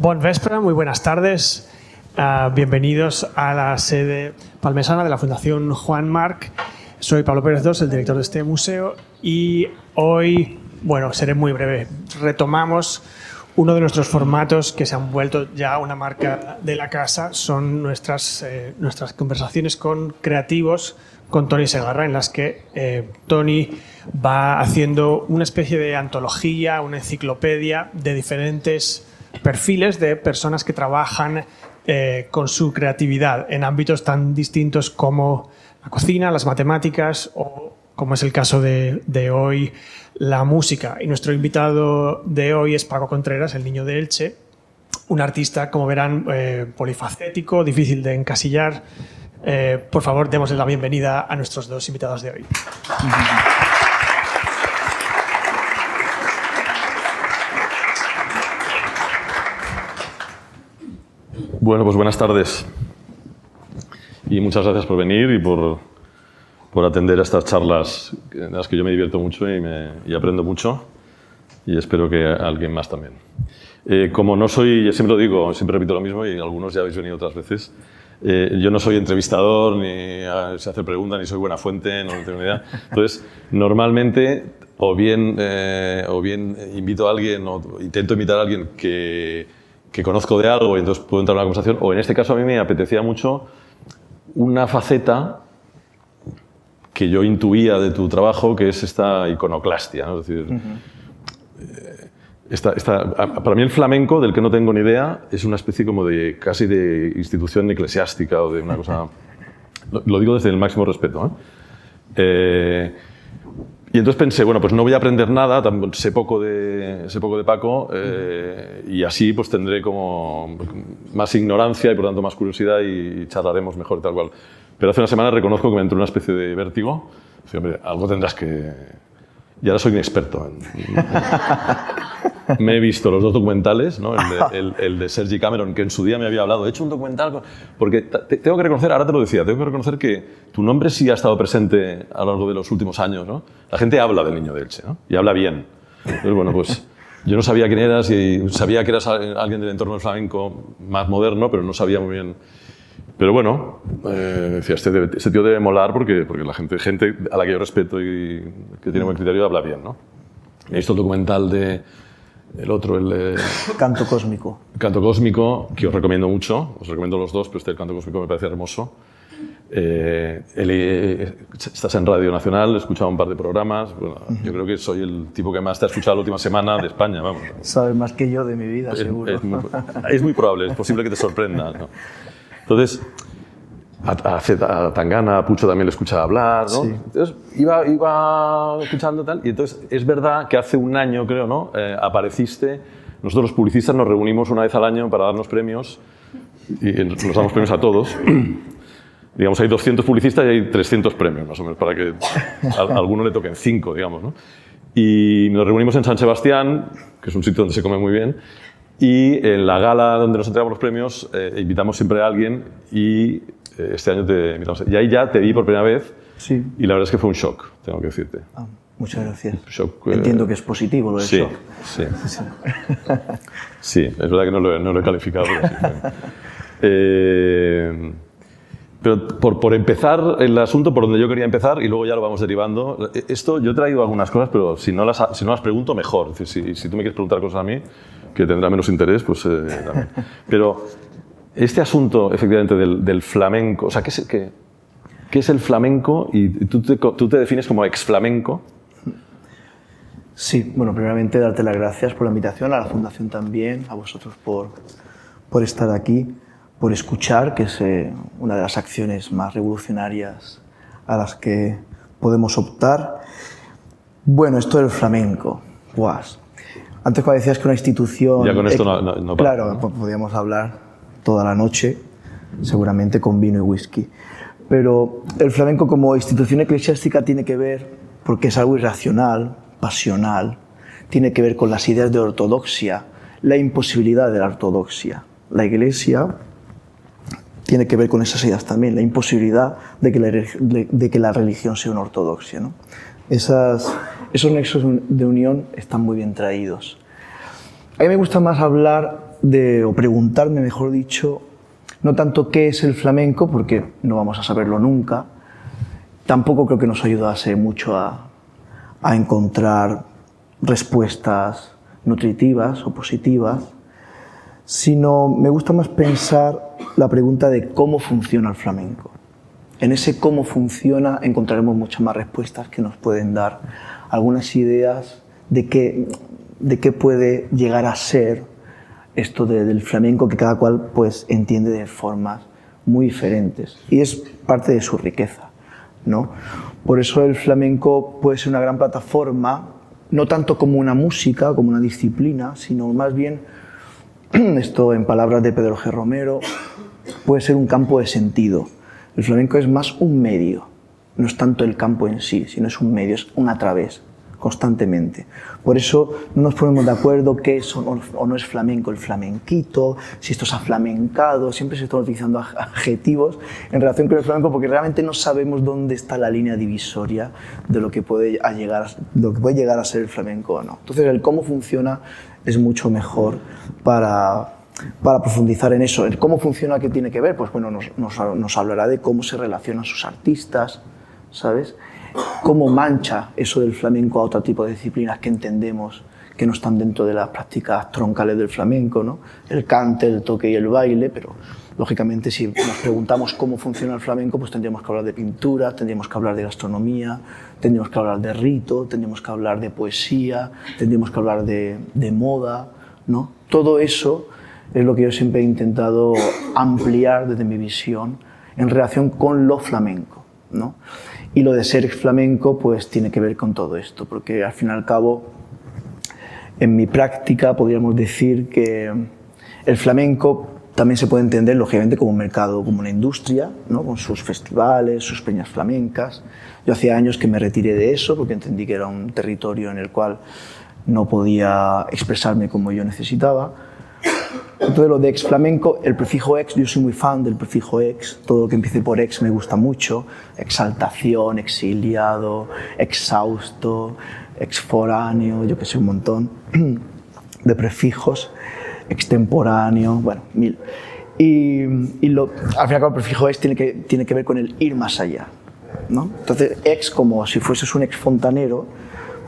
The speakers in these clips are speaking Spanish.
Bon vespre, muy buenas tardes. Uh, bienvenidos a la sede palmesana de la Fundación Juan Marc. Soy Pablo Pérez II, el director de este museo, y hoy, bueno, seré muy breve. Retomamos uno de nuestros formatos que se han vuelto ya una marca de la casa, son nuestras, eh, nuestras conversaciones con creativos, con Tony Segarra, en las que eh, Tony va haciendo una especie de antología, una enciclopedia de diferentes perfiles de personas que trabajan eh, con su creatividad en ámbitos tan distintos como la cocina, las matemáticas o, como es el caso de, hoy, la música. Y nuestro invitado de hoy es Paco Contreras, el niño de Elche, un artista, como verán, eh, polifacético, difícil de encasillar. Eh, por favor, démosle la bienvenida a nuestros dos invitados de hoy. Bueno, pues buenas tardes. Y muchas gracias por venir y por, por atender a estas charlas en las que yo me divierto mucho y, me, y aprendo mucho. Y espero que alguien más también. Eh, como no soy, siempre lo digo, siempre repito lo mismo y algunos ya habéis venido otras veces, eh, yo no soy entrevistador, ni se hace preguntas, ni soy buena fuente, no tengo ni idea. Entonces, normalmente, o bien, eh, o bien invito a alguien, o intento invitar a alguien que, que conozco de algo y entonces puedo entrar en una conversación, o en este caso a mí me apetecía mucho una faceta que yo intuía de tu trabajo, que es esta iconoclastia. ¿no? Es decir, uh -huh. esta, esta, para mí el flamenco, del que no tengo ni idea, es una especie como de casi de institución eclesiástica o de una cosa... lo, lo digo desde el máximo respeto. ¿eh? Eh, y entonces pensé, bueno, pues no voy a aprender nada, sé poco de, sé poco de Paco, eh, y así pues tendré como más ignorancia y por tanto más curiosidad y charlaremos mejor tal cual. Pero hace una semana reconozco que me entró una especie de vértigo. Dije, hombre, algo tendrás que... Y ahora soy un experto. En... me he visto los dos documentales, ¿no? el, de, el, el, de, Sergi Cameron, que en su día me había hablado. He hecho un documental... Con... Porque te, tengo que reconocer, ahora te lo decía, tengo que reconocer que tu nombre sí ha estado presente a lo largo de los últimos años. ¿no? La gente habla del niño de Elche, ¿no? Y habla bien. Entonces, bueno, pues... Yo no sabía quién eras y sabía que eras alguien del entorno del flamenco más moderno, pero no sabía muy bien pero bueno, eh, decía, este, este, tío debe molar porque, porque la gente, gente a la que yo respeto y que tiene buen criterio habla bien, ¿no? He visto el documental de el otro, el de... Canto Cósmico. Canto Cósmico, que os recomiendo mucho, os recomiendo los dos, pero este el Canto Cósmico me parece hermoso. Eh, el, eh, estás en Radio Nacional, he escuchado un par de programas. Bueno, uh -huh. Yo creo que soy el tipo que más te ha escuchado la última semana de España. Vamos. Sabes más que yo de mi vida, es, seguro. Es muy, es muy, probable, es posible que te sorprenda. ¿no? Entonces, a, a, a, Tangana, a Pucho también le escuchaba hablar, ¿no? Sí. Entonces, iba, iba escuchando tal, y entonces es verdad que hace un año, creo, ¿no? Eh, apareciste, nosotros los publicistas nos reunimos una vez al año para darnos premios, y nos damos premios a todos. digamos, hay 200 publicistas y hay 300 premios, más o menos, para que a, a alguno le toquen 5, digamos, ¿no? Y nos reunimos en San Sebastián, que es un sitio donde se come muy bien, y en la gala donde nos entregamos los premios, eh, invitamos siempre a alguien y eh, este año te invitamos. Y ahí ya te vi por primera vez sí. y la verdad es que fue un shock, tengo que decirte. Ah, muchas gracias. Shock, Entiendo que es positivo lo de sí, shock. Sí, sí. sí, es verdad que no lo, no lo he calificado. Pero, eh, pero por, por, empezar el asunto por donde yo quería empezar y luego ya lo vamos derivando. Esto yo he traído algunas cosas, pero si no las, si no las pregunto, mejor. Es decir, si, si tú me quieres preguntar cosas a mí, que tendrá menos interés, pues eh, también. Pero este asunto, efectivamente, del, flamenco, o sea, ¿qué es, el flamenco? Y tú te, defines como ex-flamenco. Sí, bueno, primeramente darte las gracias por la invitación, a la Fundación también, a vosotros por, por estar aquí, por escuchar, que es eh, una de las acciones más revolucionarias a las que podemos optar. Bueno, esto del flamenco, guas. Antes cuando decías que una institución... Ya con esto no, no, no Claro, ¿no? podríamos hablar toda la noche, seguramente con vino y whisky. Pero el flamenco como institución eclesiástica tiene que ver, porque es algo irracional, pasional, tiene que ver con las ideas de ortodoxia, la imposibilidad de la ortodoxia. La iglesia tiene que ver con esas ideas también, la imposibilidad de que la, de que la religión sea una ortodoxia. ¿no? Esas, esos nexos de unión están muy bien traídos. A mí me gusta más hablar de, o preguntarme, mejor dicho, no tanto qué es el flamenco, porque no vamos a saberlo nunca, tampoco creo que nos ayudase mucho a, a encontrar respuestas nutritivas o positivas, sino me gusta más pensar la pregunta de cómo funciona el flamenco. En ese cómo funciona encontraremos muchas más respuestas que nos pueden dar algunas ideas de qué, de qué puede llegar a ser esto del flamenco que cada cual pues entiende de formas muy diferentes y es parte de su riqueza, ¿no? Por eso el flamenco puede ser una gran plataforma, no tanto como una música, como una disciplina, sino más bien esto en palabras de Pedro G. Romero, puede ser un campo de sentido. El flamenco es más un medio, no es tanto el campo en sí, sino es un medio, es un a través constantemente. Por eso no nos ponemos de acuerdo qué es o no, es flamenco el flamenquito, si esto es aflamencado, siempre se están utilizando adjetivos en relación con el flamenco porque realmente no sabemos dónde está la línea divisoria de lo que puede, llegar, lo que puede llegar a ser el flamenco o no. Entonces el cómo funciona es mucho mejor para, para profundizar en eso. El cómo funciona, ¿qué tiene que ver? Pues bueno, nos, nos, nos hablará de cómo se relacionan sus artistas, ¿sabes? cómo mancha eso del flamenco a otro tipo de disciplinas que entendemos que no están dentro de las prácticas troncales del flamenco, ¿no? el cante, el toque y el baile, pero lógicamente si nos preguntamos cómo funciona el flamenco, pues tendríamos que hablar de pintura, tendríamos que hablar de gastronomía, tendríamos que hablar de rito, tendríamos que hablar de poesía, tendríamos que hablar de, moda, ¿no? Todo eso es lo que yo siempre he intentado ampliar desde mi visión en relación con lo flamenco, ¿no? Y lo de ser flamenco pues tiene que ver con todo esto, porque al fin y al cabo, en mi práctica podríamos decir que el flamenco también se puede entender lógicamente como un mercado, como una industria, ¿no? con sus festivales, sus peñas flamencas. Yo hacía años que me retiré de eso porque entendí que era un territorio en el cual no podía expresarme como yo necesitaba entonces lo de ex flamenco, el prefijo ex, yo soy muy fan del prefijo ex, todo lo que empiece por ex me gusta mucho, exaltación, exiliado, exhausto, exforáneo, yo que sé, un montón de prefijos, extemporáneo, bueno, mil. Y, y lo, al final el prefijo ex tiene que, tiene que ver con el ir más allá. ¿no? Entonces, ex como si fueses un ex fontanero,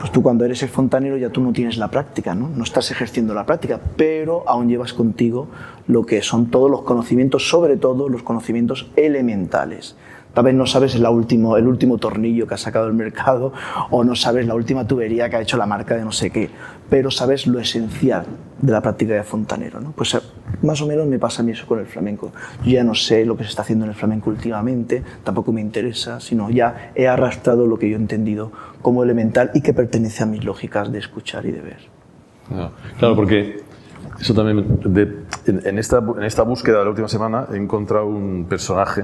pues tú cuando eres el fontanero ya tú no tienes la práctica, ¿no? no estás ejerciendo la práctica, pero aún llevas contigo lo que son todos los conocimientos, sobre todo los conocimientos elementales. Tal vez no sabes el último, tornillo que ha sacado el mercado o no sabes la última tubería que ha hecho la marca de no sé qué, pero sabes lo esencial de la práctica de fontanero. ¿no? Pues eh, más o menos me pasa a mí eso con el flamenco. Yo ya no sé lo que se está haciendo en el flamenco últimamente, tampoco me interesa, sino ya he arrastrado lo que yo he entendido como elemental y que pertenece a mis lógicas de escuchar y de ver. Claro, porque eso también, en, esta, en esta búsqueda de la última semana he encontrado un personaje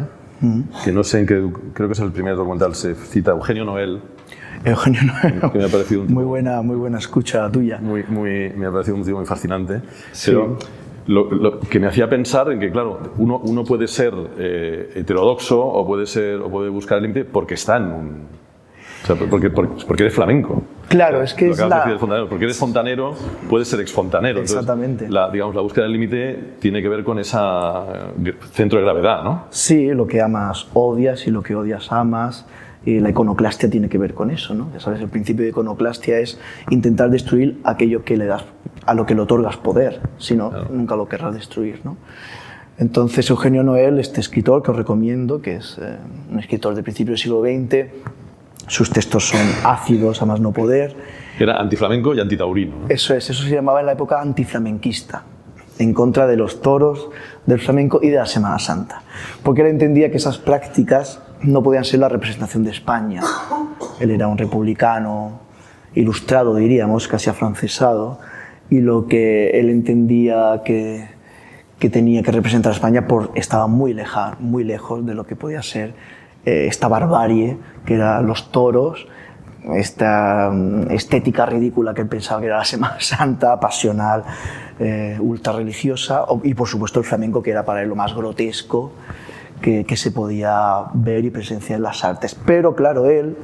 que no sé en qué, creo que es el primer documental, se cita Eugenio Noel. Eugenio Noel, que me ha parecido un muy, buena, muy buena escucha tuya. Muy, muy, me ha parecido un tío muy fascinante. Pero lo, que me hacía pensar en que, claro, uno, uno puede ser eh, heterodoxo o puede, ser, o puede buscar el límite porque está en un, porque, porque, eres flamenco. Claro, es que es la... Porque eres fontanero, puedes ser exfontanero. Exactamente. la, digamos, la búsqueda del límite tiene que ver con ese centro de gravedad, ¿no? Sí, lo que amas odias y lo que odias amas. Y la iconoclastia tiene que ver con eso, ¿no? Ya sabes, el principio de iconoclastia es intentar destruir aquello que le das, a lo que le otorgas poder, si no, nunca lo querrás destruir, ¿no? Entonces, Eugenio Noel, este escritor que os recomiendo, que es eh, un escritor de principio del siglo XX, sus textos son ácidos a más no poder. Era antiflamenco y antitaurino. Eso es, eso se llamaba en la época antiflamenquista, en contra de los toros, del flamenco y de la Semana Santa. Porque él entendía que esas prácticas no podían ser la representación de España. Él era un republicano ilustrado, diríamos, casi afrancesado, y lo que él entendía que, que tenía que representar a España por, estaba muy, leja, muy lejos de lo que podía ser eh, esta barbarie que eran los toros, esta mm, estética ridícula que él pensaba que era la Semana Santa, pasional, eh, ultra religiosa, y por supuesto el flamenco que era para él lo más grotesco que, se podía ver y presenciar en las artes. Pero claro, él,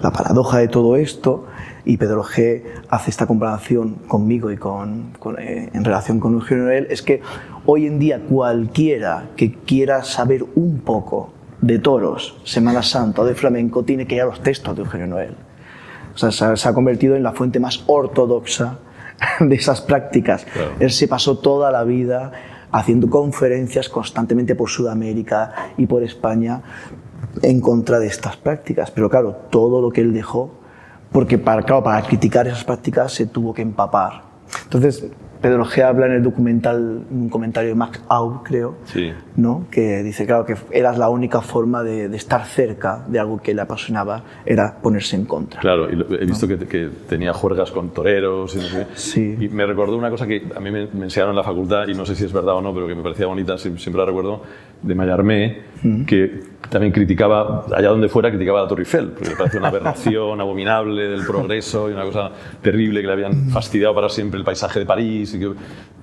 la paradoja de todo esto y Pedro G hace esta comparación conmigo y con, eh, en relación con Eugenio Noel, es que hoy en día cualquiera que quiera saber un poco de toros, Semana Santa o de flamenco, tiene que ir a los textos de Eugenio Noel. O sea, se ha, se ha convertido en la fuente más ortodoxa de esas prácticas. Claro. Él se pasó toda la vida haciendo conferencias constantemente por Sudamérica y por España en contra de estas prácticas. Pero claro, todo lo que él dejó, porque para, claro, para criticar esas prácticas se tuvo que empapar. Entonces, Pedro G habla en el documental, en un comentario de Max Au, creo, Sí. ¿no? que dice, claro, que era la única forma de, de estar cerca de algo que le apasionaba, era ponerse en contra. Claro, y lo- he visto que, que tenía juergas con toreros y no sé qué. Sí. Y me recordó una cosa que a mí me, me enseñaron en la facultad, y no sé si es verdad o no, pero que me parecía bonita, sie- siempre la recuerdo, de Mallarmé, que también criticaba, allá donde fuera, criticaba a la Torre Eiffel, porque le parecía una aberración abominable del progreso y una cosa terrible que le habían fastidiado para siempre el paisaje de París. Y, que-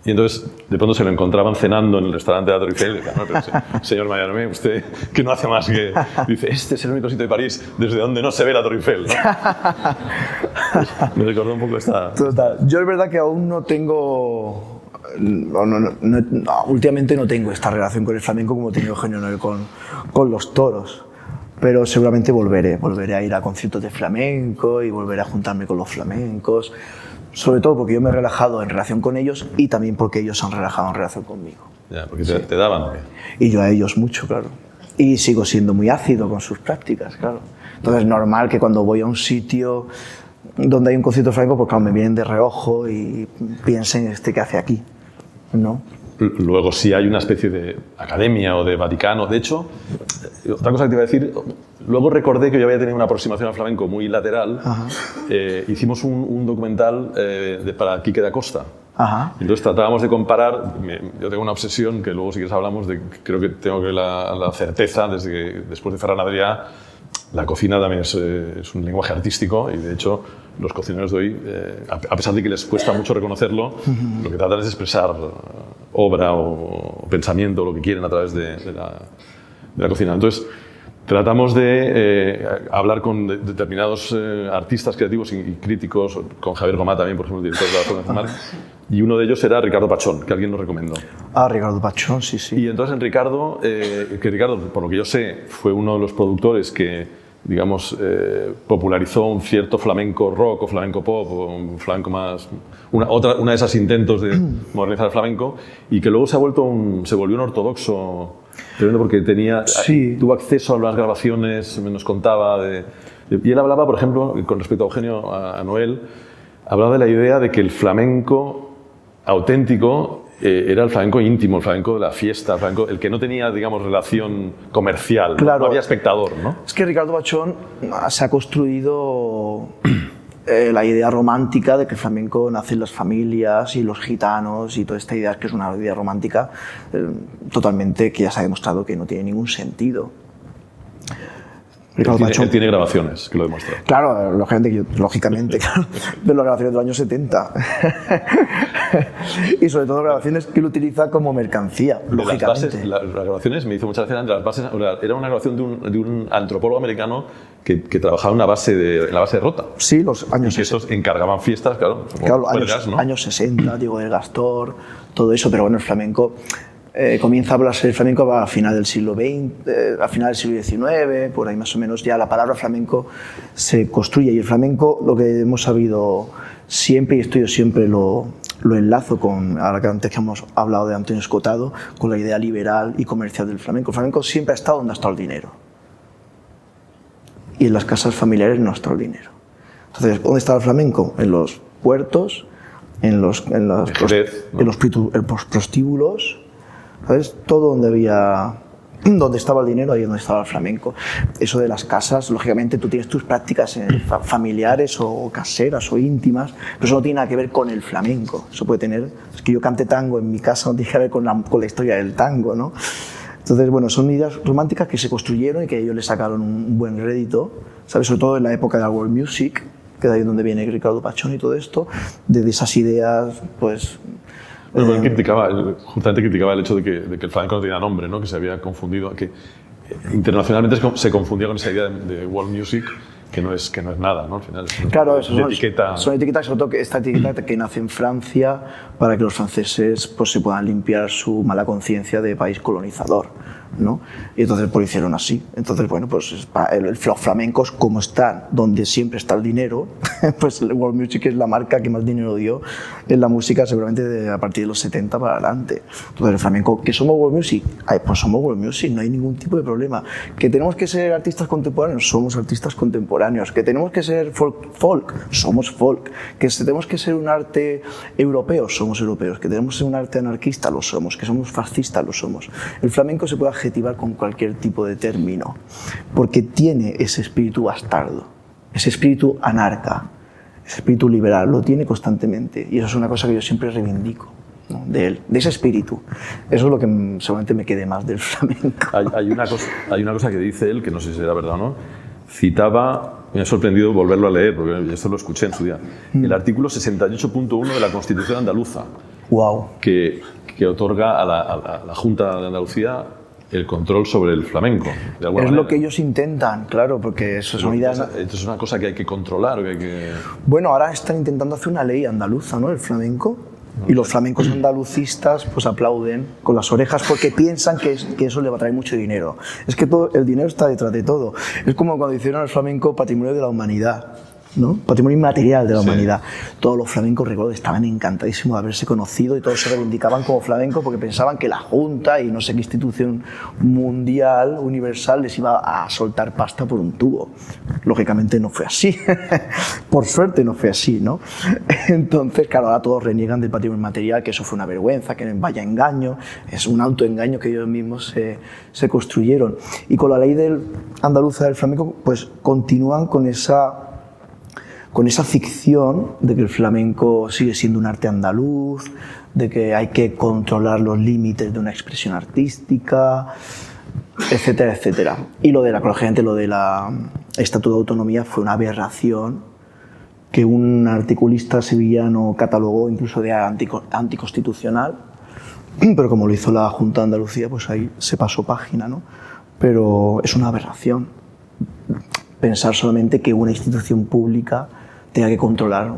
y entonces, de pronto se lo encontraban cenando en el restaurante de la Torre Eiffel y decía, no, pero se- señor Mallarmé, usted que no hace más que... Dice, este es el único sitio de París desde donde no se ve la Torre Eiffel. ¿no? Me recordó un poco esta... Total. Yo es verdad que aún no tengo. No, no, últimamente no tengo esta relación con el flamenco como tenido Eugenio Noel con, con los toros. Pero seguramente volveré. Volveré a ir a conciertos de flamenco y volveré a juntarme con los flamencos. Sobre todo porque yo me he relajado en relación con ellos y también porque ellos se han relajado en relación conmigo. Ya, porque te, te daban. Y yo a ellos mucho, claro. Y sigo siendo muy ácido con sus prácticas, claro. Entonces es normal que cuando voy a un sitio donde hay un concierto flamenco, pues claro, me vienen de reojo y piensen este que hace aquí, ¿no? Luego sí hay una especie de academia o de Vaticano. De hecho, otra cosa que te iba a decir, luego recordé que yo había tenido una aproximación al flamenco muy lateral. Eh, hicimos un, un documental eh, de- para Quique da Costa. Ajá. Entonces tratábamos de comparar, yo tengo una obsesión que luego si quieres hablamos de, creo que tengo que la, la certeza desde que después de Ferran Adrià, la cocina también es, eh, es un lenguaje artístico y de hecho los cocineros de hoy, eh, a pesar de que les cuesta mucho reconocerlo, lo que tratan es de expresar eh, obra o, pensamiento, lo que quieren a través de, de la, de la cocina. Entonces, Tratamos de eh, hablar con de- determinados artistas creativos y, y críticos, con Javier Gomá también, por ejemplo, el director de la Marc, y uno de ellos era Ricardo Pachón, que alguien nos recomendó. Ah, Ricardo Pachón, sí, sí. Y entonces en Ricardo, que Ricardo, por lo que yo sé, fue uno de los productores que, digamos, eh, popularizó un cierto flamenco rock o flamenco pop o un flamenco más... Una, otra, una de esos intentos de modernizar el flamenco y que luego se, ha vuelto un, se volvió un ortodoxo tremendo porque tenía, Sí. tuvo acceso a las grabaciones, nos contaba de, de- Y él hablaba, por ejemplo, con respecto a Eugenio, a, a Noel, hablaba de la idea de que el flamenco auténtico eh, era el flamenco íntimo, el flamenco de la fiesta, el, flamenco, el que no tenía, digamos, relación comercial, ¿no? Claro. no había espectador, ¿no? Es que Ricardo Bachón ah, se ha construido eh, la idea romántica de que el flamenco nace en las familias y los gitanos y toda esta idea que es una idea romántica eh, totalmente que ya se ha demostrado que no tiene ningún sentido. Él Ricardo tiene, Bachón, él tiene grabaciones que lo demuestran. Claro, lógicamente, lógicamente claro, de las grabaciones de los años 70. y sobre todo grabaciones que él utiliza como mercancía, De las lógicamente. bases, las grabaciones me hizo mucha gracia, eran de las bases, era una grabación de un, de un antropólogo americano que, que trabajaba en, una base de, en la base de Rota. Sí, los Y años que 60. estos encargaban fiestas, claro, Claro, años, ¿no? años 60, Diego del Gastor, todo eso, pero bueno, el flamenco eh, comienza a hablarse del flamenco a final del siglo XX, eh, a final del siglo XIX, por ahí más o menos ya la palabra flamenco se construye y el flamenco, lo que hemos sabido siempre, y esto yo siempre lo, lo enlazo con, ahora que antes que hemos hablado de Antonio Escotado, con la idea liberal y comercial del flamenco. El flamenco siempre ha estado donde ha estado el dinero. Y en las casas familiares no ha estado el dinero. Entonces, ¿dónde estaba el flamenco? En los puertos, en los, en los, En los en los prostíbulos, ¿sabes? Todo donde había, donde estaba el dinero, ahí donde estaba el flamenco. Eso de las casas, lógicamente tú tienes tus prácticas eh, fa- familiares o caseras o íntimas, pero eso no tiene nada que ver con el flamenco. Eso puede tener, es que yo cante tango en mi casa no tiene que ver con la, con la historia del tango, ¿no? Entonces, bueno, son ideas románticas que se construyeron y que ellos le sacaron un buen rédito, ¿sabes? Sobre todo en la época de la world music, que de ahí donde viene Ricardo Pachón y todo esto, de esas ideas, pues... Bueno, eh, él criticaba, él justamente criticaba el hecho de que, de que el flamenco no tenía nombre, ¿no? que se había confundido, que eh, internacionalmente se con- se confundía con esa idea de, de world music que no es, que no es nada, ¿no? Al final es Claro, eso una son, etiqueta. son etiquetas, sobre todo que esta etiqueta que nace en Francia para que los franceses pues, se puedan limpiar su mala conciencia de país colonizador. ¿No? Y entonces pues, lo hicieron así. Entonces, bueno, pues los flamencos, como están donde siempre está el dinero, pues World Music es la marca que más dinero dio en la música, seguramente de- a partir de los 70 para adelante. Entonces, el flamenco, ¿que somos World Music? Ay, pues somos World Music, no hay ningún tipo de problema. ¿Que tenemos que ser artistas contemporáneos? Somos artistas contemporáneos. ¿Que tenemos que ser folk? folk? Somos folk. ¿Que tenemos que ser un arte europeo? Somos europeos. ¿Que tenemos que ser un arte anarquista? Lo somos. ¿Que somos fascistas? Lo somos. El flamenco se puede adjetivar con cualquier tipo de término, porque tiene ese espíritu bastardo, ese espíritu anarca, ese espíritu liberal, lo tiene constantemente. Y eso es una cosa que yo siempre reivindico. ¿no? De él, de ese espíritu. Eso es lo que mm, seguramente me quede más del flamenco. Hay, hay una cosa, hay una cosa que dice él, que no sé si será verdad o no, citaba, me ha sorprendido volverlo a leer, porque esto lo escuché en su día, el artículo 68.1 de la Constitución andaluza, Wow. que, que otorga a la- a la Junta de Andalucía el control sobre el flamenco. De Es manera. lo que ellos intentan, claro, porque eso son ideas. Entonces es una cosa que hay que controlar, que hay que... Bueno, ahora están intentando hacer una ley andaluza, ¿no? El flamenco. Y los flamencos andalucistas pues aplauden con las orejas porque piensan que, es- que eso le va a traer mucho dinero. Es que todo, el dinero está detrás de todo. Es como cuando hicieron el flamenco patrimonio de la humanidad. ¿No? Patrimonio inmaterial de la Sí. humanidad. Todos los flamencos, recuerdo, estaban encantadísimos de haberse conocido y todos se reivindicaban como flamencos porque pensaban que la Junta y no sé qué institución mundial, universal, les iba a soltar pasta por un tubo. Lógicamente no fue así. por suerte no fue así, ¿no? Entonces, claro, ahora todos reniegan del patrimonio inmaterial, que eso fue una vergüenza, que vaya engaño, es un autoengaño que ellos mismos se, se construyeron. Y con la ley del andaluza del flamenco, pues continúan con esa con esa ficción de que el flamenco sigue siendo un arte andaluz, de que hay que controlar los límites de una expresión artística, etcétera, etcétera. Y lo de la, lógicamente, lo de la Estatua de Autonomía fue una aberración que un articulista sevillano catalogó incluso de antico- anticonstitucional, pero como lo hizo la Junta de Andalucía, pues ahí se pasó página, ¿no? Pero es una aberración pensar solamente que una institución pública tenga que controlar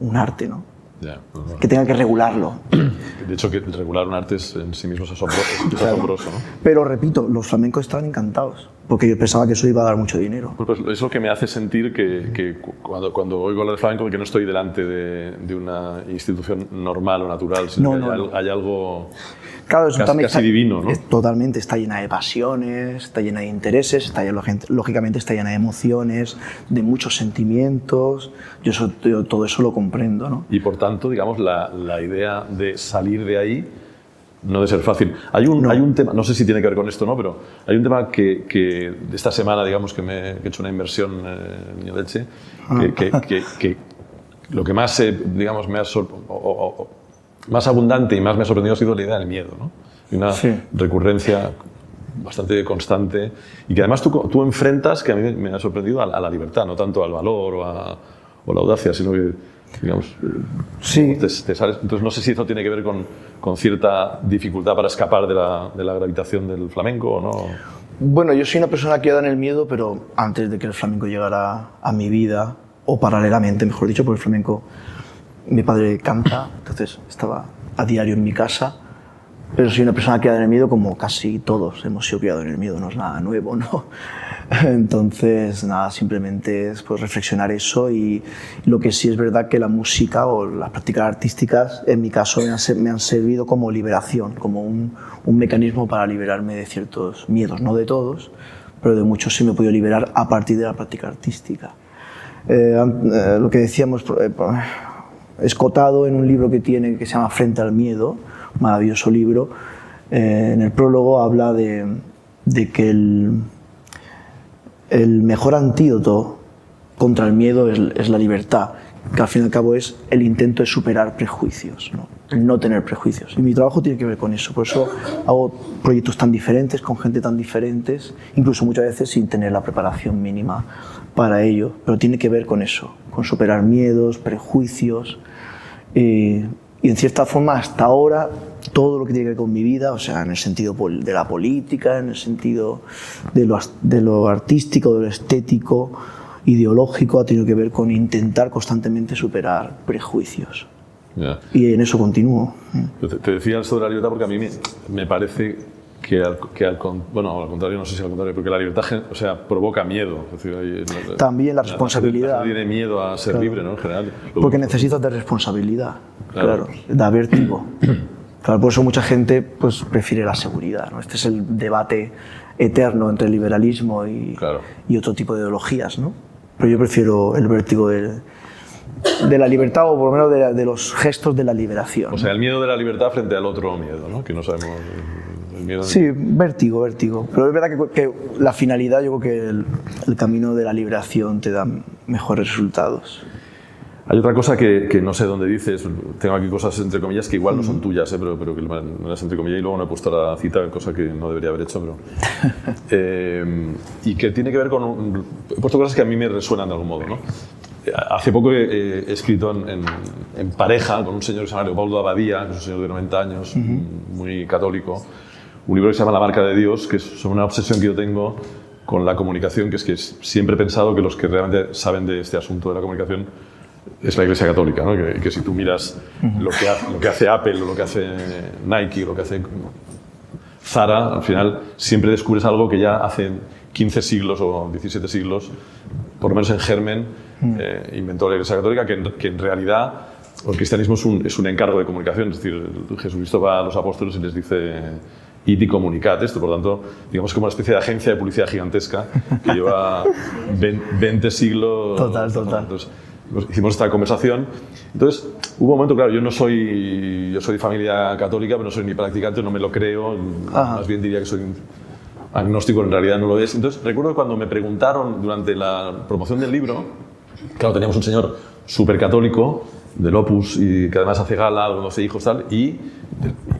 un arte, ¿no? Ya, pues bueno. que tenga que regularlo. De hecho, que regular un arte es, en sí mismo es asombroso, es asombroso ¿no? Pero repito, los flamencos estaban encantados, porque yo pensaba que eso iba a dar mucho dinero. Pues, es lo que me hace sentir que, que cu- cuando, cuando oigo hablar de flamenco, que no estoy delante de, de una institución normal o natural, sino No, que hay, no, al- no. hay algo Claro, eso casi, también casi divino, ¿no? es totalmente, está llena de pasiones, está llena de intereses, está llena- lógicamente está llena de emociones, de muchos sentimientos. Yo, eso- yo todo eso lo comprendo, ¿no? Y por tanto, digamos, la, la idea de salir de ahí no debe ser fácil. Hay un, hay un tema, no sé si tiene que ver con esto o no, pero hay un tema que, que de esta semana, digamos, que me que he hecho una inversión eh, en Niño Leche, que, que, lo que más, eh, digamos, me ha o- o- o- más abundante y más me ha sorprendido ha sido la idea del miedo, ¿no? Y una Sí. recurrencia bastante constante y que además tú, tú enfrentas, que a mí me ha sorprendido, a, la- a la libertad, no tanto al valor o a, o la audacia, sino que, digamos, Sí. te- te sales- entonces no sé si eso tiene que ver con, con cierta dificultad para escapar de la, de la gravitación del flamenco o no. Bueno, yo soy una persona criada en el miedo, pero antes de que el flamenco llegara a mi vida, o paralelamente, mejor dicho, porque el flamenco, mi padre canta, entonces estaba a diario en mi casa, pero soy una persona criada en el miedo como casi todos hemos sido criados en el miedo, no es nada nuevo, ¿no? Entonces, nada, simplemente es pues, reflexionar eso y lo que sí es verdad que la música o las prácticas artísticas, en mi caso, me han, me han servido como liberación, como un, un mecanismo para liberarme de ciertos miedos, no de todos, pero de muchos sí me he podido liberar a partir de la práctica artística. Eh, eh, lo que decíamos, eh, escotado en un libro que tiene que se llama Frente al Miedo, maravilloso libro, eh, en el prólogo habla de, que el, mejor antídoto contra el miedo es, es la libertad, que al fin y al cabo es el intento de superar prejuicios, ¿no? el no tener prejuicios. Y mi trabajo tiene que ver con eso, por eso hago proyectos tan diferentes, con gente tan diferentes, incluso muchas veces sin tener la preparación mínima para ello, pero tiene que ver con eso, con superar miedos, prejuicios. eh, y en cierta forma, hasta ahora, todo lo que tiene que ver con mi vida, o sea, en el sentido de la política, en el sentido de lo, de lo artístico, de lo estético, ideológico, ha tenido que ver con intentar constantemente superar prejuicios. Ya. Y en eso continúo. Te, decía de la libertad porque a mí me, me parece que al, que al bueno, al contrario, no sé si al contrario, porque la libertad o sea, provoca miedo. Es decir, hay- También la responsabilidad. La gente tiene miedo a ser libre, ¿no? En general. Porque necesitas de responsabilidad, Claro. claro, da vértigo. Claro, por eso mucha gente pues, prefiere la seguridad. ¿no? Este es el debate eterno entre el liberalismo y, Claro. y otro tipo de ideologías. ¿no? Pero yo prefiero el vértigo del- de, la libertad o por lo menos de, de los gestos de la liberación. O sea, el miedo de la libertad frente al otro miedo, ¿no? Que no sabemos. Miedo Sí, vértigo, vértigo. Pero es verdad que, que la finalidad, yo creo que el, el camino de la liberación te da mejores resultados. Hay otra cosa que, que no sé dónde dices, tengo aquí cosas entre comillas que igual no son tuyas, ¿eh? pero, pero que no las entre comillas y luego no he puesto la cita, cosa que no debería haber hecho, pero... Eh, y que tiene que ver con... he puesto cosas que a mí me resuenan de algún modo, ¿no? Hace poco he, he escrito en, en- en pareja con un señor que se llama Leopoldo Abadía, que es un señor de 90 años, muy católico, un libro que se llama La marca de Dios, que es una obsesión que yo tengo con la comunicación, que es que siempre he pensado que los que realmente saben de este asunto de la comunicación es la Iglesia Católica, ¿no? que, que si tú miras lo, que hace, lo que hace Apple, o lo que hace Nike, lo que hace Zara, al final siempre descubres algo que ya hace 15 siglos o 17 siglos, por lo menos en germen, eh, inventó la Iglesia Católica, que en, que en realidad el cristianismo es un, es un encargo de comunicación, es decir, Jesucristo va a los apóstoles y les dice y comunicad esto, por tanto, digamos como una especie de agencia de publicidad gigantesca que lleva 20 siglos. Total, total. Entonces, pues, hicimos esta conversación. Entonces, hubo un momento, claro, yo no soy, yo soy de familia católica, pero no soy ni practicante, no me lo creo, Ajá. más bien diría que soy agnóstico, en realidad no lo es. Entonces, recuerdo cuando me preguntaron durante la promoción del libro, claro, teníamos un señor súper católico del Opus y que además hace gala, 12 hijos tal, y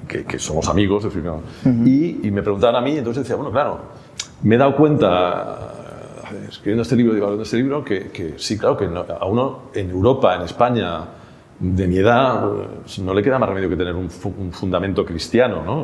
que, que somos amigos, decir, claro. y, y me preguntaban a mí, entonces decía, bueno, claro, me he dado cuenta escribiendo este libro, digo, de este libro, que, que sí, claro, que no- a uno en Europa, en España, de mi edad, pues, no le queda más remedio que tener un, un fundamento cristiano, ¿no?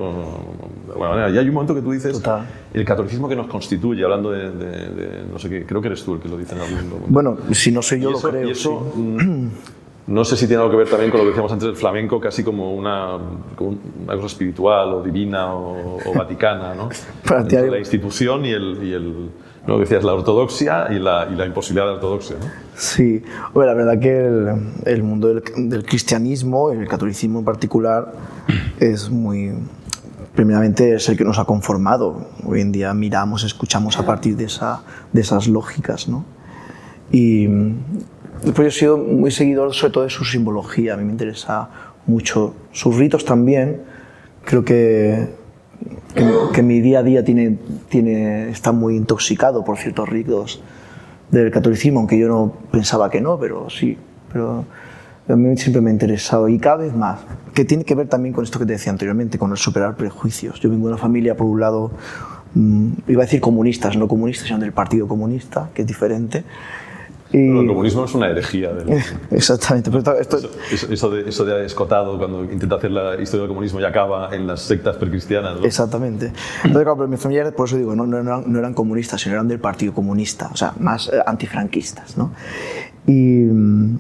De alguna manera. Y hay un momento que tú dices, Total. el catolicismo que nos constituye, hablando de, de- de- no sé qué, creo que eres tú el que lo dice en algún momento. Bueno, si no soy yo, y lo eso, creo. y eso, sí. no sé si tiene algo que ver también con lo que decíamos antes del flamenco, casi como una, como una cosa espiritual o divina o, o vaticana, ¿no? Para ti hay- la institución y el, y el lo que decías, la ortodoxia y la, y la imposibilidad de la ortodoxia, ¿no? Sí, bueno, la verdad que el, el mundo del, del cristianismo, el catolicismo en particular, es muy. Primeramente es el que nos ha conformado. Hoy en día miramos, escuchamos a partir de, esa, de esas lógicas, ¿no? Y después yo he sido muy seguidor sobre todo de su simbología, a mí me interesa mucho. Sus ritos también, creo que, que, que mi día a día tiene, tiene, está muy intoxicado por ciertos ritos del catolicismo, aunque yo no pensaba que no, pero sí. Pero a mí siempre me ha interesado y cada vez más, que tiene que ver también con esto que te decía anteriormente, con el superar prejuicios. Yo vengo de una familia, por un lado, mm, iba a decir comunistas, no comunistas, sino del Partido Comunista, que es diferente. Y, Pero el comunismo es una herejía. Del, exactamente, pero esto, eso, eso- de, eso de escotado, cuando intenta hacer la historia del comunismo y acaba en las sectas precristianas. ¿no? Exactamente. Entonces, claro, pero mis familiares, por eso digo, no, no, eran, no eran comunistas, sino eran del Partido Comunista, o sea, más eh, antifranquistas, ¿no? Y, mm,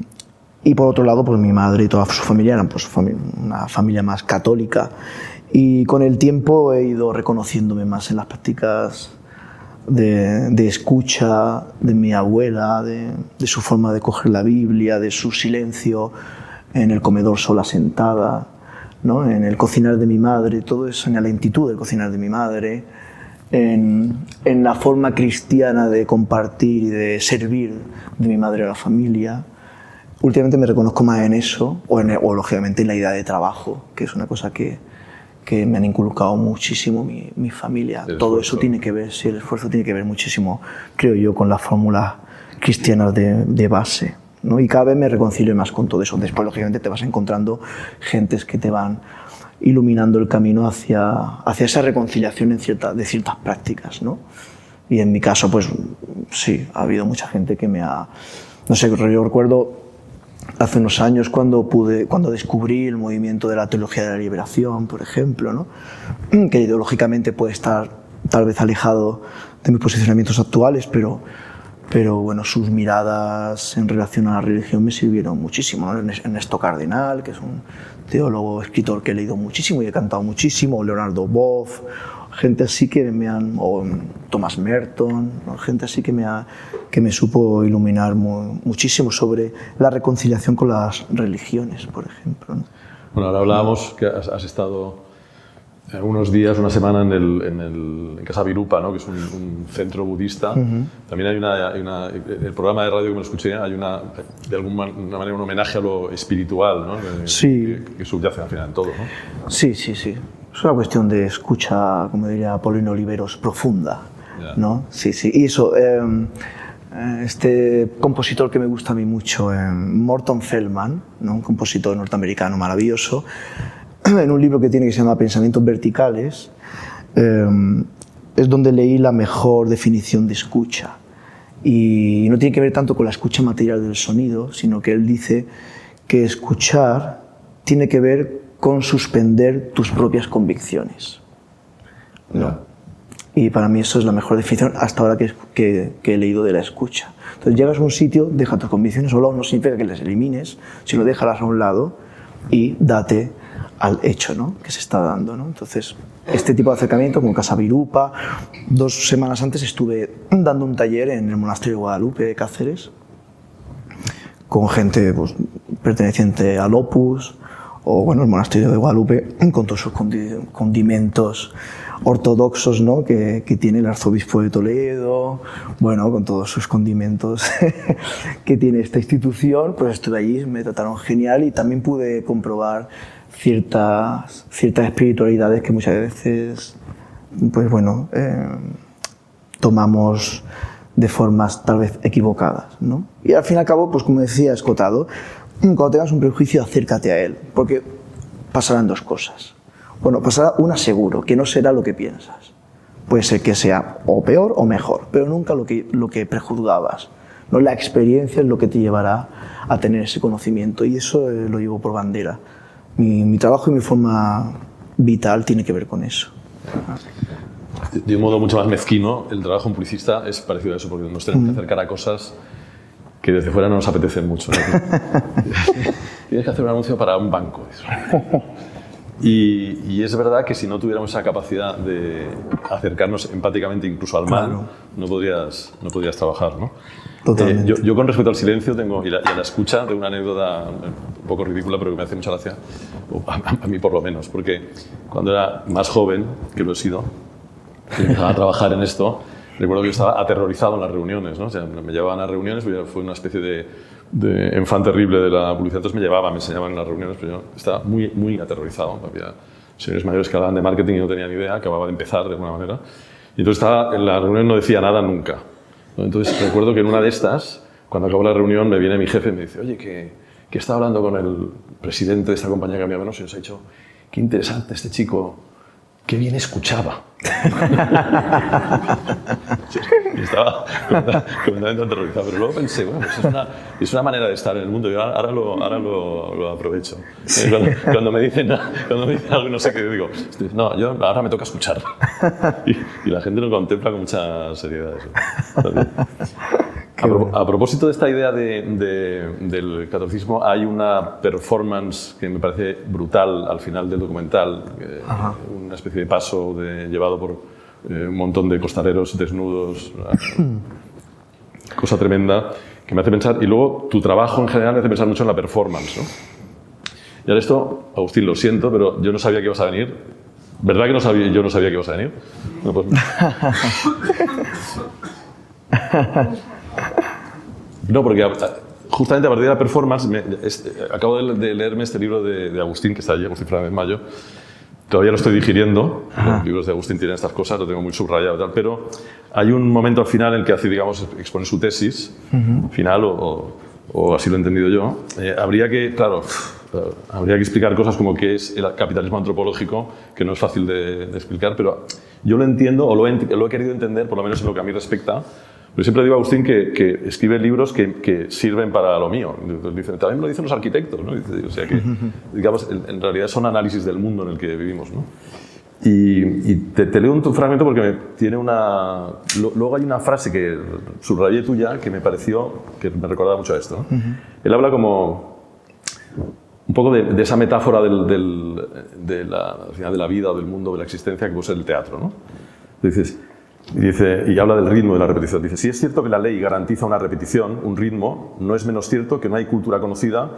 y por otro lado, pues mi madre y toda su familia eran pues, una familia más católica. Y con el tiempo he ido reconociéndome más en las prácticas de, escucha de mi abuela, de, de su forma de coger la Biblia, de su silencio en el comedor sola sentada, ¿no? en el cocinar de mi madre, todo eso, en la lentitud del cocinar de mi madre, en, en la forma cristiana de compartir y de servir de mi madre a la familia. Últimamente me reconozco más en eso, o, en, o lógicamente en la idea de trabajo, que es una cosa que, que me han inculcado muchísimo mi, mi familia. El Todo esfuerzo. eso tiene que ver, sí, el esfuerzo tiene que ver muchísimo, creo yo, con las fórmulas cristianas de, de base. ¿no? Y cada vez me reconcilio más con todo eso. Después, lógicamente, te vas encontrando gentes que te van iluminando el camino hacia, hacia esa reconciliación en cierta, de ciertas prácticas. ¿no? Y en mi caso, pues sí, ha habido mucha gente que me ha... No sé, yo recuerdo hace unos años cuando pude cuando descubrí el movimiento de la teología de la liberación por ejemplo ¿no? que ideológicamente puede estar tal vez alejado de mis posicionamientos actuales pero pero bueno, sus miradas en relación a la religión me sirvieron muchísimo. ¿no? Ernesto Cardenal, que es un teólogo, escritor que he leído muchísimo y he cantado muchísimo, Leonardo Boff, gente así que me han, o Thomas Merton, gente así que me, ha, que me supo iluminar muchísimo sobre la reconciliación con las religiones, por ejemplo. Bueno, ahora hablábamos que has, estado unos días, una semana en, el, en, el, en Casa Virupa, ¿no? que es un, centro budista. También hay una, hay una, el programa de radio que me lo escuché, hay una, de alguna manera un homenaje a lo espiritual, ¿no? sí. que, subyace al final en todo. ¿no? Sí, sí, sí. Es una cuestión de escucha, como diría Paulino Oliveros, profunda. ¿no? Sí, sí. Y eso, em, eh, este compositor que me gusta a mí mucho, eh, Morton Feldman, ¿no? un compositor norteamericano maravilloso, en un libro que tiene que se llama Pensamientos Verticales, em, es donde leí la mejor definición de escucha. Y no tiene que ver tanto con la escucha material del sonido, sino que él dice que escuchar tiene que ver con suspender tus propias convicciones. ¿no? Y para mí eso es la mejor definición hasta ahora que, que, que, he leído de la escucha. Entonces llegas a un sitio, deja tus convicciones a un lado, no significa que las elimines, sino déjalas a un lado y date al hecho ¿no? que se está dando. ¿no? Entonces, este tipo de acercamiento, como Casa Virupa, dos semanas antes estuve dando un taller en el Monasterio de Guadalupe de Cáceres con gente pues, perteneciente al Opus, o bueno, el monasterio de Guadalupe con todos sus condimentos ortodoxos ¿no? que, que, tiene el arzobispo de Toledo, bueno, con todos sus condimentos que tiene esta institución, pues estuve allí, me trataron genial y también pude comprobar ciertas, ciertas espiritualidades que muchas veces, pues bueno, eh, tomamos de formas tal vez equivocadas, ¿no? Y al fin y al cabo, pues como decía Escotado, cuando tengas un prejuicio, acércate a él, porque pasarán dos cosas. Bueno, pasará una seguro, que no será lo que piensas. Puede ser que sea o peor o mejor, pero nunca lo que, lo que prejuzgabas. ¿no? La experiencia es lo que te llevará a tener ese conocimiento y eso eh, lo llevo por bandera. Mi, mi, trabajo y mi forma vital tiene que ver con eso. De un modo mucho más mezquino, el trabajo en publicista es parecido a eso, porque nos tenemos que acercar a cosas que desde fuera no nos apetecen mucho. Tienes que hacer un anuncio para un banco. Y, y, es verdad que si no tuviéramos esa capacidad de acercarnos empáticamente incluso al mal, no, podrías, no podrías trabajar. ¿no? Totalmente. Eh, yo, yo, con respecto al silencio tengo, y, la, y a la escucha tengo una anécdota un poco ridícula, pero que me hace mucha gracia, a, a, mí por lo menos, porque cuando era más joven, que lo he sido, que empezaba a trabajar en esto, recuerdo que yo estaba aterrorizado en las reuniones, ¿no? O sea, me llevaban a reuniones, fue una especie de, de enfant terrible de la publicidad, entonces me llevaban, me enseñaban en las reuniones, pero yo estaba muy, muy aterrorizado. Había señores mayores que hablaban de marketing y no tenían ni idea, acababa de empezar de alguna manera. Y entonces estaba, en la reunión no decía nada nunca. Entonces recuerdo que en una de estas, cuando acabó la reunión, me viene mi jefe y me dice, oye, que, que estaba hablando con el presidente de esta compañía que había menos y nos ha dicho, qué interesante este chico, qué bien escuchaba. estaba completamente aterrorizado. Pero luego pensé, bueno, pues es, una, es, una, manera de estar en el mundo. Yo ahora lo, ahora lo, lo aprovecho. Cuando, cuando, me dicen, cuando me dicen algo y no sé qué, digo, no, yo ahora me toca escuchar. Y, y la gente lo contempla con mucha seriedad. Eso. A, pro, a, propósito de esta idea de, de, del catolicismo, hay una performance que me parece brutal al final del documental, eh, una especie de paso de, llevado por eh, un montón de costareros desnudos, cosa tremenda que me hace pensar, y luego tu trabajo en general me hace pensar mucho en la performance. ¿no? Y ahora esto, Agustín, lo siento, pero yo no sabía que ibas a venir. ¿Verdad que no sabía, yo no sabía que ibas a venir? No, pues... No, porque justamente a partir de la performance, me, este, acabo de, de, leerme este libro de, de, Agustín, que está allí, Agustín Fernández Mayo. Todavía lo estoy digiriendo. Ajá. Los libros de Agustín tienen estas cosas, lo tengo muy subrayado y tal. Pero hay un momento al final en el que hace, digamos, expone su tesis uh -huh. final, o, o, o, así lo he entendido yo. Eh, habría que, claro, habría que explicar cosas como qué es el capitalismo antropológico, que no es fácil de, de explicar, pero yo lo entiendo, o lo he, lo he querido entender, por lo menos en lo que a mí respecta, pero siempre digo a Agustín que, que escribe libros que, que, sirven para lo mío. Dice, también lo dicen los arquitectos, ¿no? Dice, o sea que, digamos, en, en, realidad son análisis del mundo en el que vivimos, ¿no? Y, te, leo un fragmento porque tiene una... luego hay una frase que subrayé tuya que me pareció, que me recordaba mucho a esto. Él habla como un poco de, esa metáfora del, de, la, de, la, vida o del mundo, de la existencia que puede ser el teatro. ¿no? Dices, y, dice, y habla del ritmo de la repetición. Dice, si es cierto que la ley garantiza una repetición, un ritmo, no es menos cierto que no hay cultura conocida